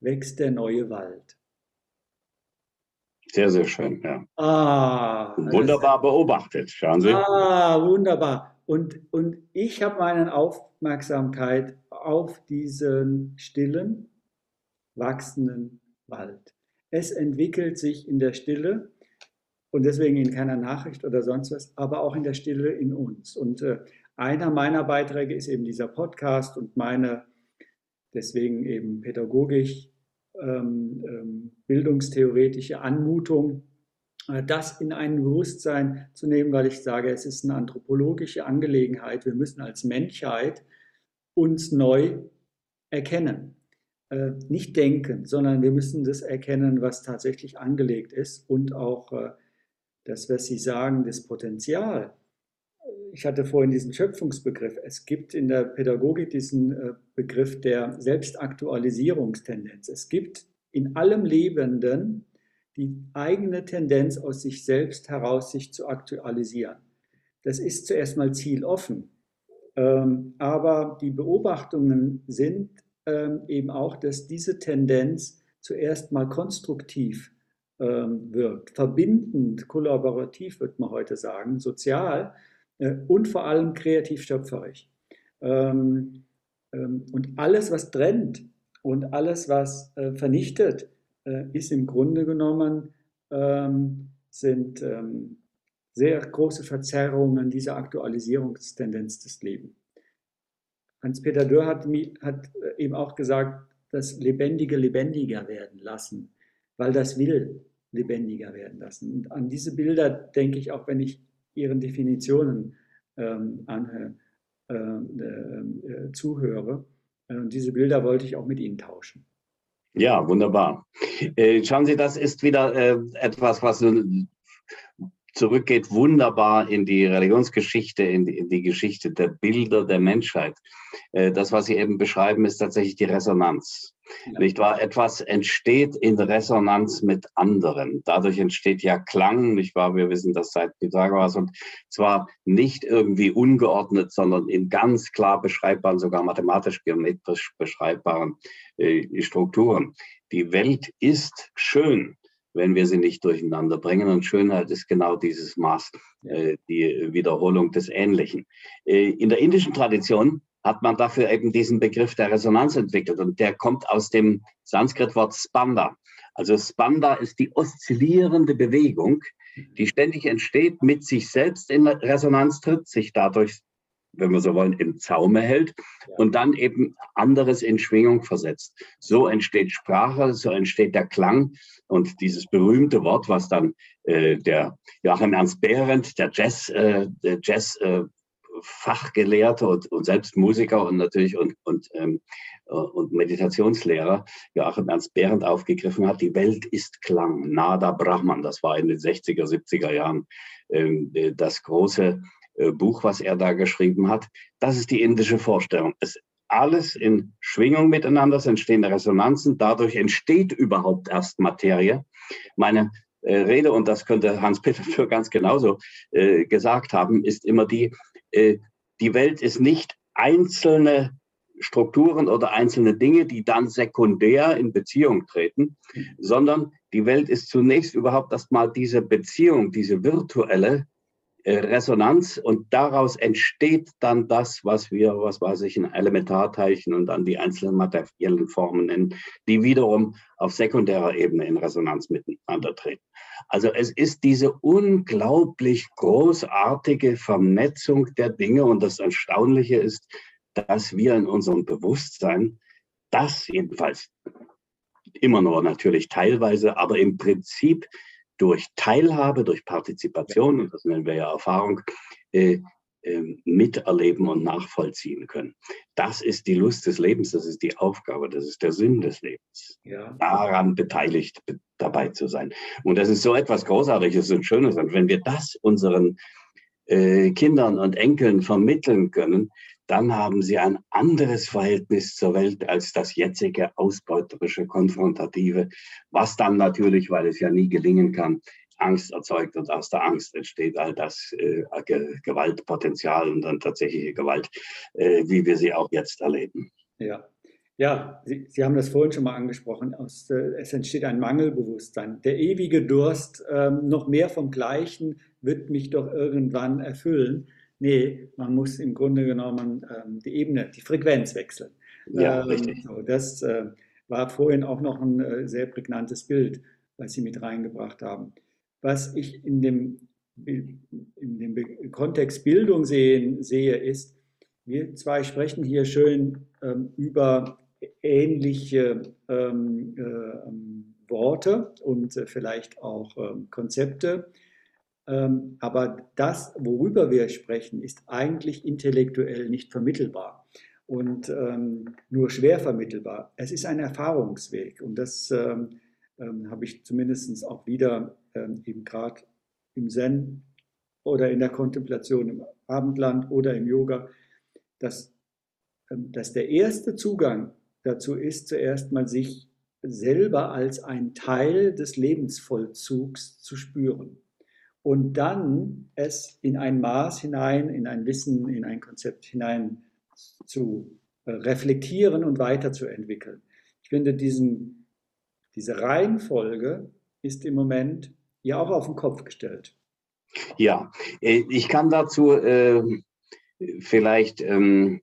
wächst der neue Wald. Sehr, sehr schön, ja. Ah, wunderbar beobachtet, schauen Sie. Ah, wunderbar. Und, und ich habe meine Aufmerksamkeit auf diesen stillen, wachsenden Wald. Es entwickelt sich in der Stille und deswegen in keiner Nachricht oder sonst was, aber auch in der Stille in uns. Und äh, einer meiner Beiträge ist eben dieser Podcast und meine deswegen eben pädagogisch, ähm, ähm, bildungstheoretische Anmutung, äh, das in ein Bewusstsein zu nehmen, weil ich sage, es ist eine anthropologische Angelegenheit. Wir müssen als Menschheit uns neu erkennen. Äh, nicht denken, sondern wir müssen das erkennen, was tatsächlich angelegt ist und auch äh, das, was Sie sagen, das Potenzial ich hatte vorhin diesen Schöpfungsbegriff. Es gibt in der Pädagogik diesen äh, Begriff der Selbstaktualisierungstendenz. Es gibt in allem Lebenden die eigene Tendenz aus sich selbst heraus, sich zu aktualisieren. Das ist zuerst mal zieloffen. Ähm, aber die Beobachtungen sind ähm, eben auch, dass diese Tendenz zuerst mal konstruktiv ähm, wirkt, verbindend, kollaborativ, wird man heute sagen, sozial und vor allem kreativ schöpferisch. Ähm, ähm, und alles, was trennt und alles, was äh, vernichtet, äh, ist im Grunde genommen, ähm, sind sehr große Verzerrungen dieser Aktualisierungstendenz des Lebens. Hans-Peter Dörr hat, hat, eben auch gesagt, das Lebendige lebendiger werden lassen, weil das will lebendiger werden lassen. Und an diese Bilder denke ich auch, wenn ich Ihren Definitionen ähm, anhöre, äh, äh, zuhöre. Äh, diese Bilder wollte ich auch mit Ihnen tauschen. Ja, wunderbar. Äh, schauen Sie, das ist wieder äh, etwas, was zurückgeht wunderbar in die Religionsgeschichte, in die, in die, Geschichte der Bilder der Menschheit. Äh, das, was Sie eben beschreiben, ist tatsächlich die Resonanz. Ja. Nicht wahr? Etwas entsteht in Resonanz mit anderen. Dadurch entsteht ja Klang, nicht wahr? Wir wissen das seit Pythagoras und zwar nicht irgendwie ungeordnet, sondern in ganz klar beschreibbaren, sogar mathematisch, geometrisch beschreibbaren äh, Strukturen. Die Welt ist schön wenn wir sie nicht durcheinander bringen. Und Schönheit ist genau dieses Maß, äh, die Wiederholung des Ähnlichen. Äh, in der indischen Tradition hat man dafür eben diesen Begriff der Resonanz entwickelt und der kommt aus dem Sanskritwort Spanda. Also Spanda ist die oszillierende Bewegung, die ständig entsteht, mit sich selbst in Resonanz tritt, sich dadurch wenn wir so wollen, im Zaume hält und dann eben anderes in Schwingung versetzt. So entsteht Sprache, so entsteht der Klang und dieses berühmte Wort, was dann äh, der Joachim Ernst Behrendt, der Jazz, äh, der Jazz äh, Fachgelehrte und, und, selbst Musiker und natürlich und, und, ähm, und Meditationslehrer Joachim Ernst Behrendt aufgegriffen hat. Die Welt ist Klang, Nada Brahman. Das war in den 60er, 70er Jahren ähm, das große äh, Buch, was er da geschrieben hat. Das ist die indische Vorstellung. Es alles in Schwingung miteinander, es entstehen Resonanzen, dadurch entsteht überhaupt erst Materie. Meine äh, Rede, und das könnte Hans-Peter für (laughs) ganz genauso äh, gesagt haben, ist immer die, äh, die Welt ist nicht einzelne Strukturen oder einzelne Dinge, die dann sekundär in Beziehung treten, sondern die Welt ist zunächst überhaupt erstmal diese Beziehung, diese virtuelle äh, Resonanz und daraus entsteht dann das, was wir, was weiß ich, in Elementarteilchen und dann die einzelnen materiellen Formen nennen, die wiederum auf sekundärer Ebene in Resonanz miteinander treten. Also es ist diese unglaublich großartige Vernetzung der Dinge und das Erstaunliche ist, dass wir in unserem Bewusstsein das jedenfalls immer nur natürlich teilweise, aber im Prinzip durch Teilhabe, durch Partizipation, und das nennen wir ja Erfahrung, äh, äh, miterleben und nachvollziehen können. Das ist die Lust des Lebens, das ist die Aufgabe, das ist der Sinn des Lebens, ja. daran beteiligt be dabei zu sein. Und das ist so etwas Großartiges und Schönes. Und wenn wir das unseren äh, Kindern und Enkeln vermitteln können, dann haben sie ein anderes Verhältnis zur Welt als das jetzige ausbeuterische, konfrontative, was dann natürlich, weil es ja nie gelingen kann, Angst erzeugt und aus der Angst entsteht all das äh, Gewaltpotenzial und dann tatsächliche Gewalt, äh, wie wir sie auch jetzt erleben. Ja, ja, Sie, Sie, haben das vorhin schon mal angesprochen. Aus, äh, es entsteht ein Mangelbewusstsein. Der ewige Durst, ähm, noch mehr vom Gleichen, wird mich doch irgendwann erfüllen. Nee, man muss im Grunde genommen ähm, die Ebene, die Frequenz wechseln. Ja, ähm, richtig. So, das äh, war vorhin auch noch ein äh, sehr prägnantes Bild, was Sie mit reingebracht haben. Was ich in dem, in dem Kontext Bildung sehen, sehe, ist, wir zwei sprechen hier schön ähm, über ähnliche ähm, äh, Worte und äh, vielleicht auch ähm, Konzepte ähm, aber das, worüber wir sprechen, ist eigentlich intellektuell nicht vermittelbar und ähm, nur schwer vermittelbar. Es ist ein Erfahrungsweg und das ähm, ähm, habe ich zumindest auch wieder ähm, eben gerade im Zen oder in der Kontemplation im Abendland oder im Yoga, dass, ähm, dass der erste Zugang dazu ist, zuerst mal sich selber als ein Teil des Lebensvollzugs zu spüren und dann es in ein Maß hinein, in ein Wissen, in ein Konzept hinein zu äh, reflektieren und weiterzuentwickeln. Ich finde, diesen, diese Reihenfolge ist im Moment ja auch auf den Kopf gestellt. Ja, äh, ich kann dazu äh, vielleicht ähm,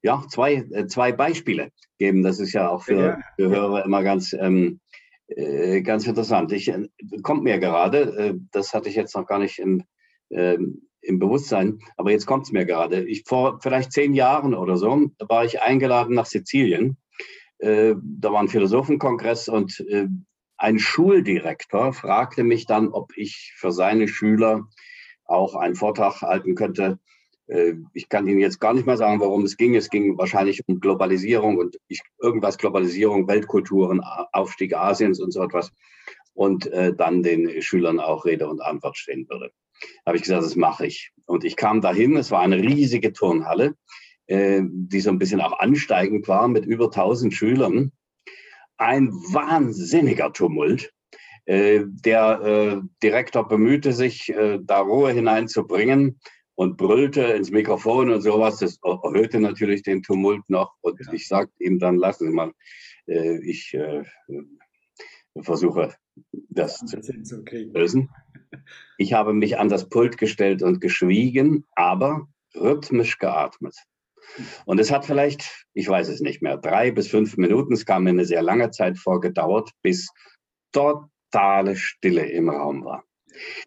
ja, zwei, äh, zwei Beispiele geben. Das ist ja auch für, ja. für Hörer immer ganz ähm, äh, ganz interessant. Ich, äh, kommt mir gerade, äh, das hatte ich jetzt noch gar nicht im, ähm, im Bewusstsein, aber jetzt kommt es mir gerade. Ich, vor vielleicht zehn Jahren oder so war ich eingeladen nach Sizilien. da war ein Philosophenkongress und ein Schuldirektor fragte mich dann, ob ich für seine Schüler auch einen Vortrag halten könnte äh, ich kann Ihnen jetzt gar nicht mal sagen, worum es ging. Es ging wahrscheinlich um Globalisierung und ich, irgendwas Globalisierung, Weltkulturen, Aufstieg Asiens und so etwas. und äh, dann den Schülern auch Rede und Antwort stehen würde. Habe ich gesagt, das mache ich. Und ich kam dahin, es war eine riesige Turnhalle, äh, die so ein bisschen auch ansteigend war mit über 1000 Schülern. Ein wahnsinniger Tumult. Äh, der äh, Direktor bemühte sich, äh, da Ruhe hineinzubringen und brüllte ins Mikrofon und sowas. Das erhöhte natürlich den Tumult noch. Und ja. ich sagte ihm dann, lassen Sie mal, äh, ich äh, versuche das zu lösen. (laughs) Ich habe mich an das Pult gestellt und geschwiegen, aber rhythmisch geatmet. Und es hat vielleicht, ich weiß es nicht mehr, drei bis fünf Minuten, es kam mir eine sehr lange Zeit vor, gedauert, bis totale Stille im Raum war.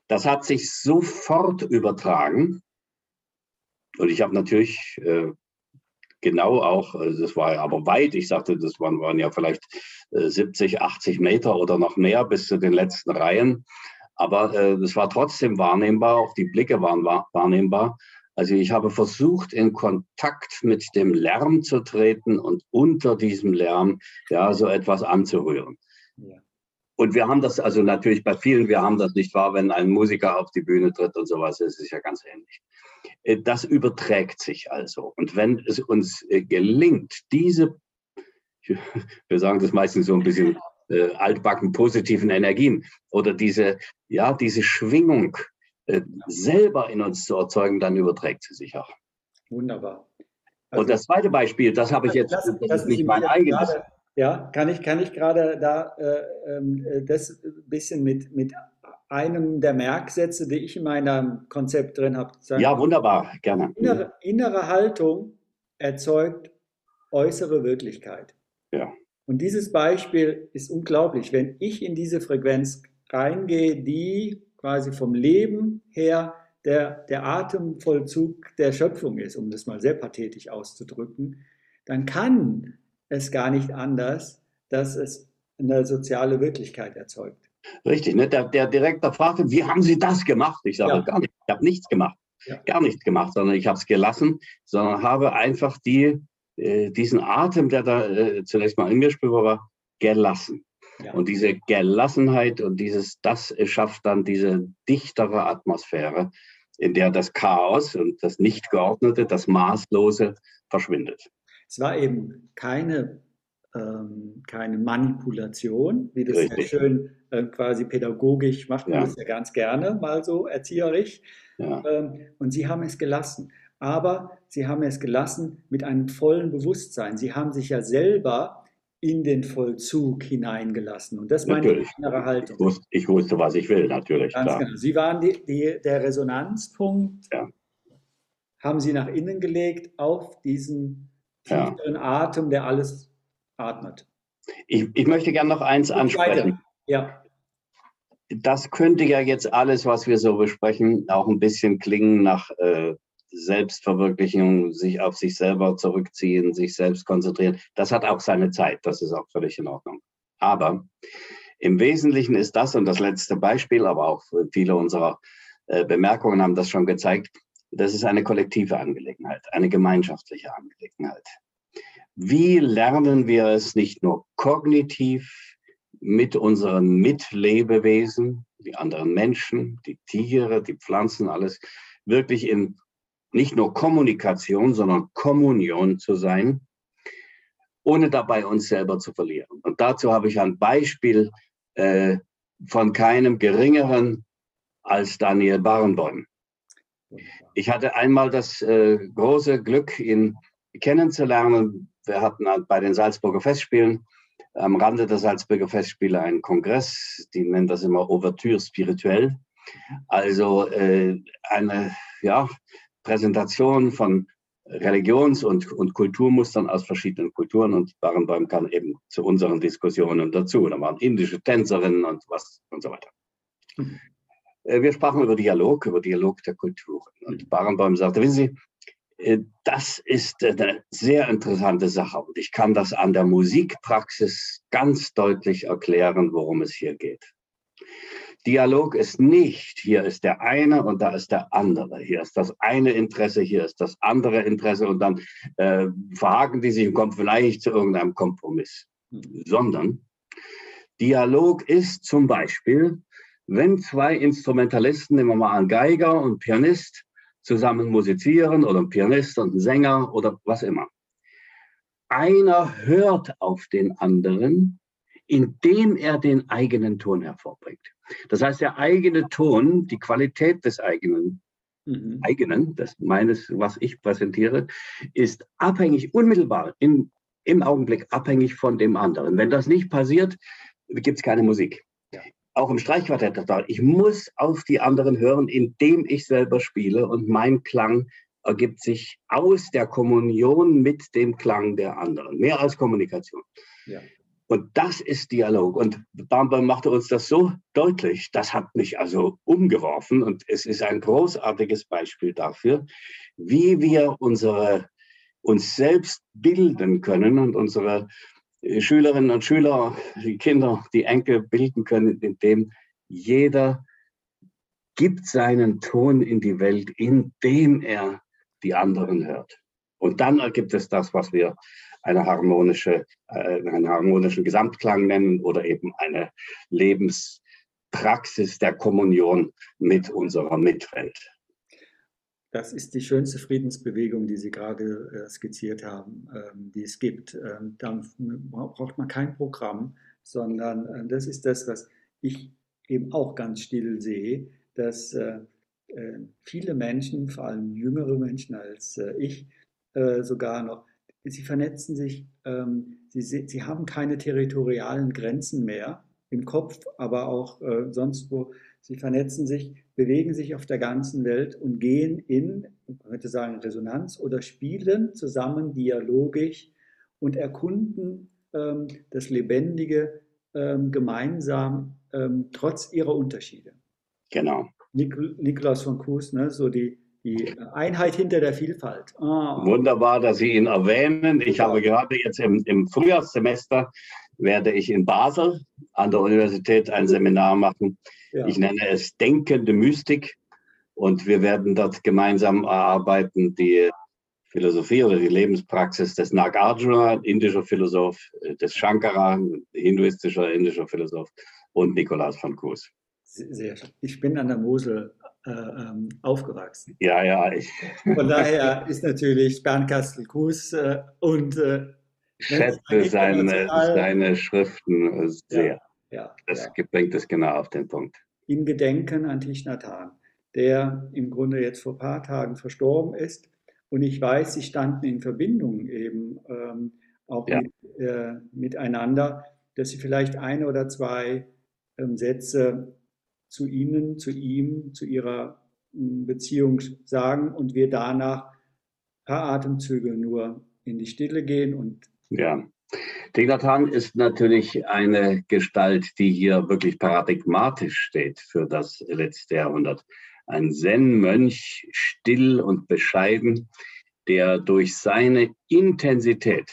Das hat sich sofort übertragen. Und ich habe natürlich äh, genau auch, also das war ja aber weit, ich sagte, das waren, waren ja vielleicht äh, 70, 80 Meter oder noch mehr bis zu den letzten Reihen. Aber äh, das war trotzdem wahrnehmbar, auch die Blicke waren wahrnehmbar. Also ich habe versucht, in Kontakt mit dem Lärm zu treten und unter diesem Lärm ja so etwas anzurühren. Ja. Und wir haben das also natürlich bei vielen, wir haben das nicht wahr, wenn ein Musiker auf die Bühne tritt und sowas, ist es ja ganz ähnlich. Äh, das überträgt sich also. Und wenn es uns äh, gelingt, diese, (laughs) wir sagen das meistens so ein bisschen äh, altbacken positiven Energien oder diese, ja, diese Schwingung äh, selber in uns zu erzeugen, dann überträgt sie sich auch. Wunderbar. Also, und das zweite Beispiel, das habe ich jetzt, das, das, ist nicht mein eigenes. Ja, kann ich, kann ich gerade da äh, ähm, äh, das bisschen mit, mit einem der Merksätze, die ich in meinem Konzept drin habe. Ja, wunderbar, gerne. Innere, innere Haltung erzeugt äußere Wirklichkeit. Ja. Und dieses Beispiel ist unglaublich. Wenn ich in diese Frequenz reingehe, die quasi vom Leben her der, der Atemvollzug der Schöpfung ist, um das mal sehr pathetisch auszudrücken, dann kann es gar nicht anders, dass es eine soziale Wirklichkeit erzeugt. Richtig, ne? der, der Direktor fragte, wie haben Sie das gemacht? Ich sage, ja. gar nicht, ich habe nichts gemacht. Ja. Gar nichts gemacht, sondern ich habe es gelassen, sondern habe einfach die, äh, diesen Atem, der da äh, zunächst mal ingespürt war, gelassen. Ja. Und diese Gelassenheit und dieses, das schafft dann diese dichtere Atmosphäre, in der das Chaos und das Nichtgeordnete, das Maßlose verschwindet. Es war eben keine, ähm, keine Manipulation, wie das Richtig. sehr schön äh, quasi pädagogisch macht man ja. das ja ganz gerne, mal so erzieherisch. Ja. Ähm, und sie haben es gelassen. Aber sie haben es gelassen mit einem vollen Bewusstsein. Sie haben sich ja selber in den Vollzug hineingelassen. Und das meine ich innere Haltung. Ich wusste, ich wusste, was ich will, natürlich. Ganz klar. Genau. Sie waren die, die, der Resonanzpunkt, ja. haben Sie nach innen gelegt auf diesen tieferen ja. Atem, der alles atmet. Ich, ich möchte gerne noch eins ansprechen. Ja. Das könnte ja jetzt alles, was wir so besprechen, auch ein bisschen klingen nach äh, Selbstverwirklichung, sich auf sich selber zurückziehen, sich selbst konzentrieren, das hat auch seine Zeit. Das ist auch völlig in Ordnung. Aber im Wesentlichen ist das, und das letzte Beispiel, aber auch viele unserer äh, Bemerkungen haben das schon gezeigt, das ist eine kollektive Angelegenheit, eine gemeinschaftliche Angelegenheit. Wie lernen wir es nicht nur kognitiv mit unseren Mitlebewesen, die anderen Menschen, die Tiere, die Pflanzen, alles wirklich in nicht nur Kommunikation, sondern Kommunion zu sein, ohne dabei uns selber zu verlieren. Und dazu habe ich ein Beispiel äh, von keinem geringeren als Daniel Barenboim. Ich hatte einmal das äh, große Glück, ihn kennenzulernen. Wir hatten halt bei den Salzburger Festspielen am Rande der Salzburger Festspiele einen Kongress, die nennen das immer Ouverture spirituell. Also äh, eine ja, Präsentation von Religions- und, und Kulturmustern aus verschiedenen Kulturen und Barenboim kam eben zu unseren Diskussionen dazu. Da waren indische Tänzerinnen und was und so weiter. Mhm. Wir sprachen über Dialog, über Dialog der Kulturen. Und Barenboim sagte, wissen Sie, äh, das ist eine sehr interessante Sache und ich kann das an der Musikpraxis ganz deutlich erklären, worum es hier geht. Dialog ist nicht, hier ist der eine und da ist der andere. Hier ist das eine Interesse, hier ist das andere Interesse und dann äh, verhaken die sich und kommen vielleicht zu irgendeinem Kompromiss. Sondern Dialog ist zum Beispiel, wenn zwei Instrumentalisten, nehmen wir mal einen Geiger und Pianist, zusammen musizieren oder ein Pianist und ein Sänger oder was immer. Einer hört auf den anderen, indem er den eigenen Ton hervorbringt. Das heißt, der eigene Ton, die Qualität des eigenen, mhm. eigenen, das meines, was ich präsentiere, ist abhängig, unmittelbar in, im Augenblick abhängig von dem anderen. Wenn das nicht passiert, gibt es keine Musik. Auch im Streichquartett, ich muss auf die anderen hören, indem ich selber spiele und mein Klang ergibt sich aus der Kommunion mit dem Klang der anderen, mehr als Kommunikation. Ja. Und das ist Dialog. Und Bamba machte uns das so deutlich. Das hat mich also umgeworfen. Und es ist ein großartiges Beispiel dafür, wie wir unsere, uns selbst bilden können und unsere Schülerinnen und Schüler, die Kinder, die Enkel bilden können, indem jeder gibt seinen Ton in die Welt, indem er die anderen hört. Und dann ergibt es das, was wir eine harmonische, äh, einen harmonischen Gesamtklang nennen oder eben eine Lebenspraxis der Kommunion mit unserer Mitwelt. Das ist die schönste Friedensbewegung, die Sie gerade äh, skizziert haben, ähm, die es gibt. Ähm, da braucht man kein Programm, sondern äh, das ist das, was ich eben auch ganz still sehe, dass äh, äh viele Menschen, vor allem jüngere Menschen als äh, ich, äh, sogar noch sie vernetzen sich, ähm, sie, sie haben keine territorialen Grenzen mehr im Kopf, aber auch sonst wo. Sie vernetzen sich, bewegen sich auf der ganzen Welt und gehen in, man könnte sagen, Resonanz oder spielen zusammen dialogisch und erkunden ähm, das Lebendige ähm, gemeinsam, ähm, trotz ihrer Unterschiede. Genau. Nik Nikolaus von Kues, ne, so die, die Einheit hinter der Vielfalt. Ah. Wunderbar, dass Sie ihn erwähnen. Ich habe gerade jetzt im, im Frühjahrssemester werde ich in Basel an der Universität ein Seminar machen. Ja. Ich nenne es Denkende Mystik. Und wir werden dort gemeinsam erarbeiten die Philosophie oder die Lebenspraxis des Nagarjuna, indischer Philosoph, des Shankara, hinduistischer indischer Philosoph und Nikolaus von Kues. Sehr schön. Ich bin an der Mosel äh, ähm, aufgewachsen. Ja, ja. Von daher ist natürlich Bernkastel Kues äh, und äh, schätze (laughs) seine, seine Schriften sehr. Ja, ja, das ja. bringt es genau auf den Punkt. In Gedenken an Thich Nhat Hanh, der im Grunde jetzt vor ein paar Tagen verstorben ist. Und ich weiß, sie standen in Verbindung eben ähm, auch mit, äh, miteinander, dass sie vielleicht ein oder zwei ähm, Sätze zu Ihnen, zu ihm, zu Ihrer hm, Beziehung sagen und wir danach ein paar Atemzüge nur in die Stille gehen und ja. Teglatan ist natürlich eine Gestalt, die hier wirklich paradigmatisch steht für das letzte Jahrhundert. Ein Zen-Mönch, still und bescheiden, der durch seine Intensität,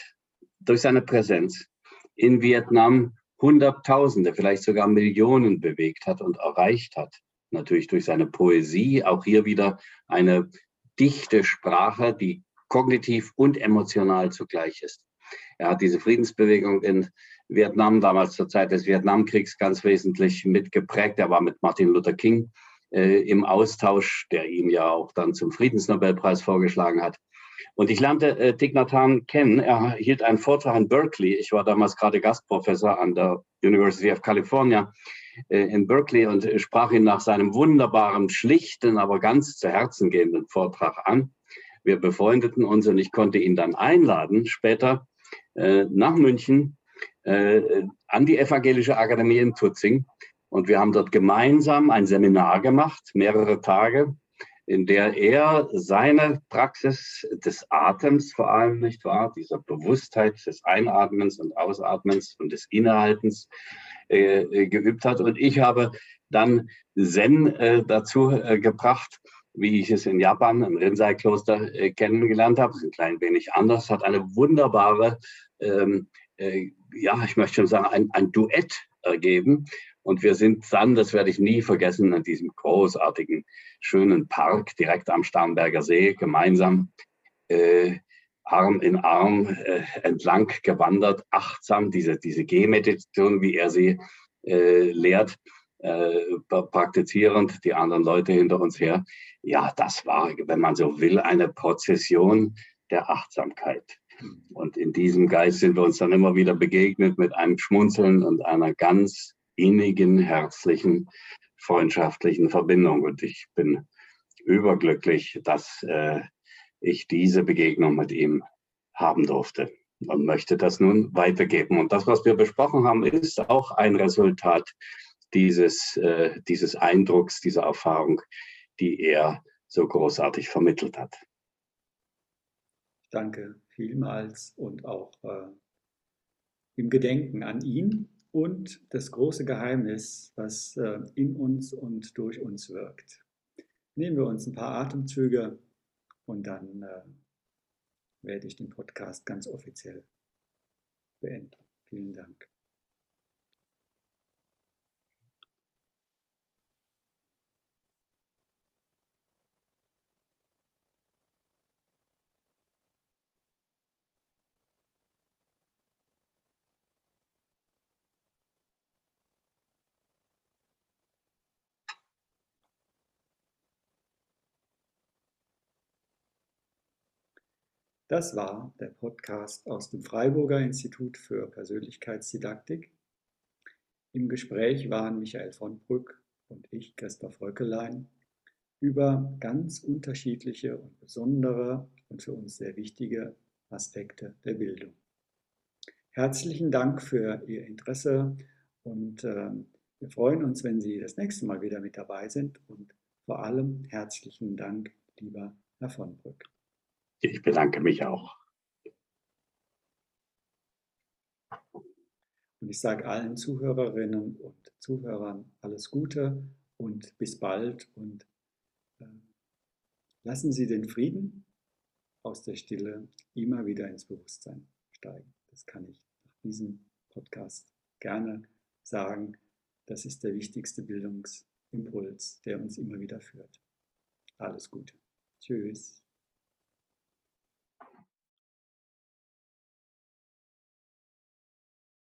durch seine Präsenz in Vietnam Hunderttausende, vielleicht sogar Millionen bewegt hat und erreicht hat. Natürlich durch seine Poesie, auch hier wieder eine dichte Sprache, die kognitiv und emotional zugleich ist. Er hat diese Friedensbewegung in Vietnam, damals zur Zeit des Vietnamkriegs, ganz wesentlich mitgeprägt. Er war mit Martin Luther King äh, im Austausch, der ihn ja auch dann zum Friedensnobelpreis vorgeschlagen hat. Und ich lernte äh, Thich Nhat Hanh kennen. Er hielt einen Vortrag in Berkeley. Ich war damals gerade Gastprofessor an der University of California äh, in Berkeley und sprach ihn nach seinem wunderbaren, schlichten, aber ganz zu Herzen gehenden Vortrag an. Wir befreundeten uns und ich konnte ihn dann einladen, später äh, nach München äh, an die Evangelische Akademie in Tutzing. Und wir haben dort gemeinsam ein Seminar gemacht, mehrere Tage, in der er seine Praxis des Atems vor allem, nicht wahr, dieser Bewusstheit des Einatmens und Ausatmens und des Innehaltens äh, äh, geübt hat. Und ich habe dann Zen äh, dazu äh, gebracht, wie ich es in Japan im Rinzai-Kloster äh, kennengelernt habe. Ist ein klein wenig anders, hat eine wunderbare, ähm, äh, ja, ich möchte schon sagen, ein, ein Duett ergeben. Und wir sind dann, das werde ich nie vergessen, in diesem großartigen, schönen Park direkt am Starnberger See gemeinsam äh, Arm in Arm äh, entlang gewandert, achtsam, diese, diese Gehmeditation, wie er sie äh, lehrt, äh, praktizierend, die anderen Leute hinter uns her. Ja, das war, wenn man so will, eine Prozession der Achtsamkeit. Und in diesem Geist sind wir uns dann immer wieder begegnet mit einem Schmunzeln und einer ganz innigen, herzlichen, freundschaftlichen Verbindung. Und ich bin überglücklich, dass äh, ich diese Begegnung mit ihm haben durfte und möchte das nun weitergeben. Und das, was wir besprochen haben, ist auch ein Resultat dieses, äh, dieses Eindrucks, dieser Erfahrung, die er so großartig vermittelt hat. Danke vielmals und auch äh, im Gedenken an ihn und das große Geheimnis, was äh, in uns und durch uns wirkt. Nehmen wir uns ein paar Atemzüge und dann äh, werde ich den Podcast ganz offiziell beenden. Vielen Dank. Das war der Podcast aus dem Freiburger Institut für Persönlichkeitsdidaktik. Im Gespräch waren Michael von Brück und ich, Christoph Röckelein, über ganz unterschiedliche und besondere und für uns sehr wichtige Aspekte der Bildung. Herzlichen Dank für Ihr Interesse und äh, wir freuen uns, wenn Sie das nächste Mal wieder mit dabei sind und vor allem herzlichen Dank, lieber Herr von Brück. Ich bedanke mich auch. Und ich sage allen Zuhörerinnen und Zuhörern alles Gute und bis bald und äh, lassen Sie den Frieden aus der Stille immer wieder ins Bewusstsein steigen. Das kann ich nach diesem Podcast gerne sagen. Das ist der wichtigste Bildungsimpuls, der uns immer wieder führt. Alles Gute. Tschüss.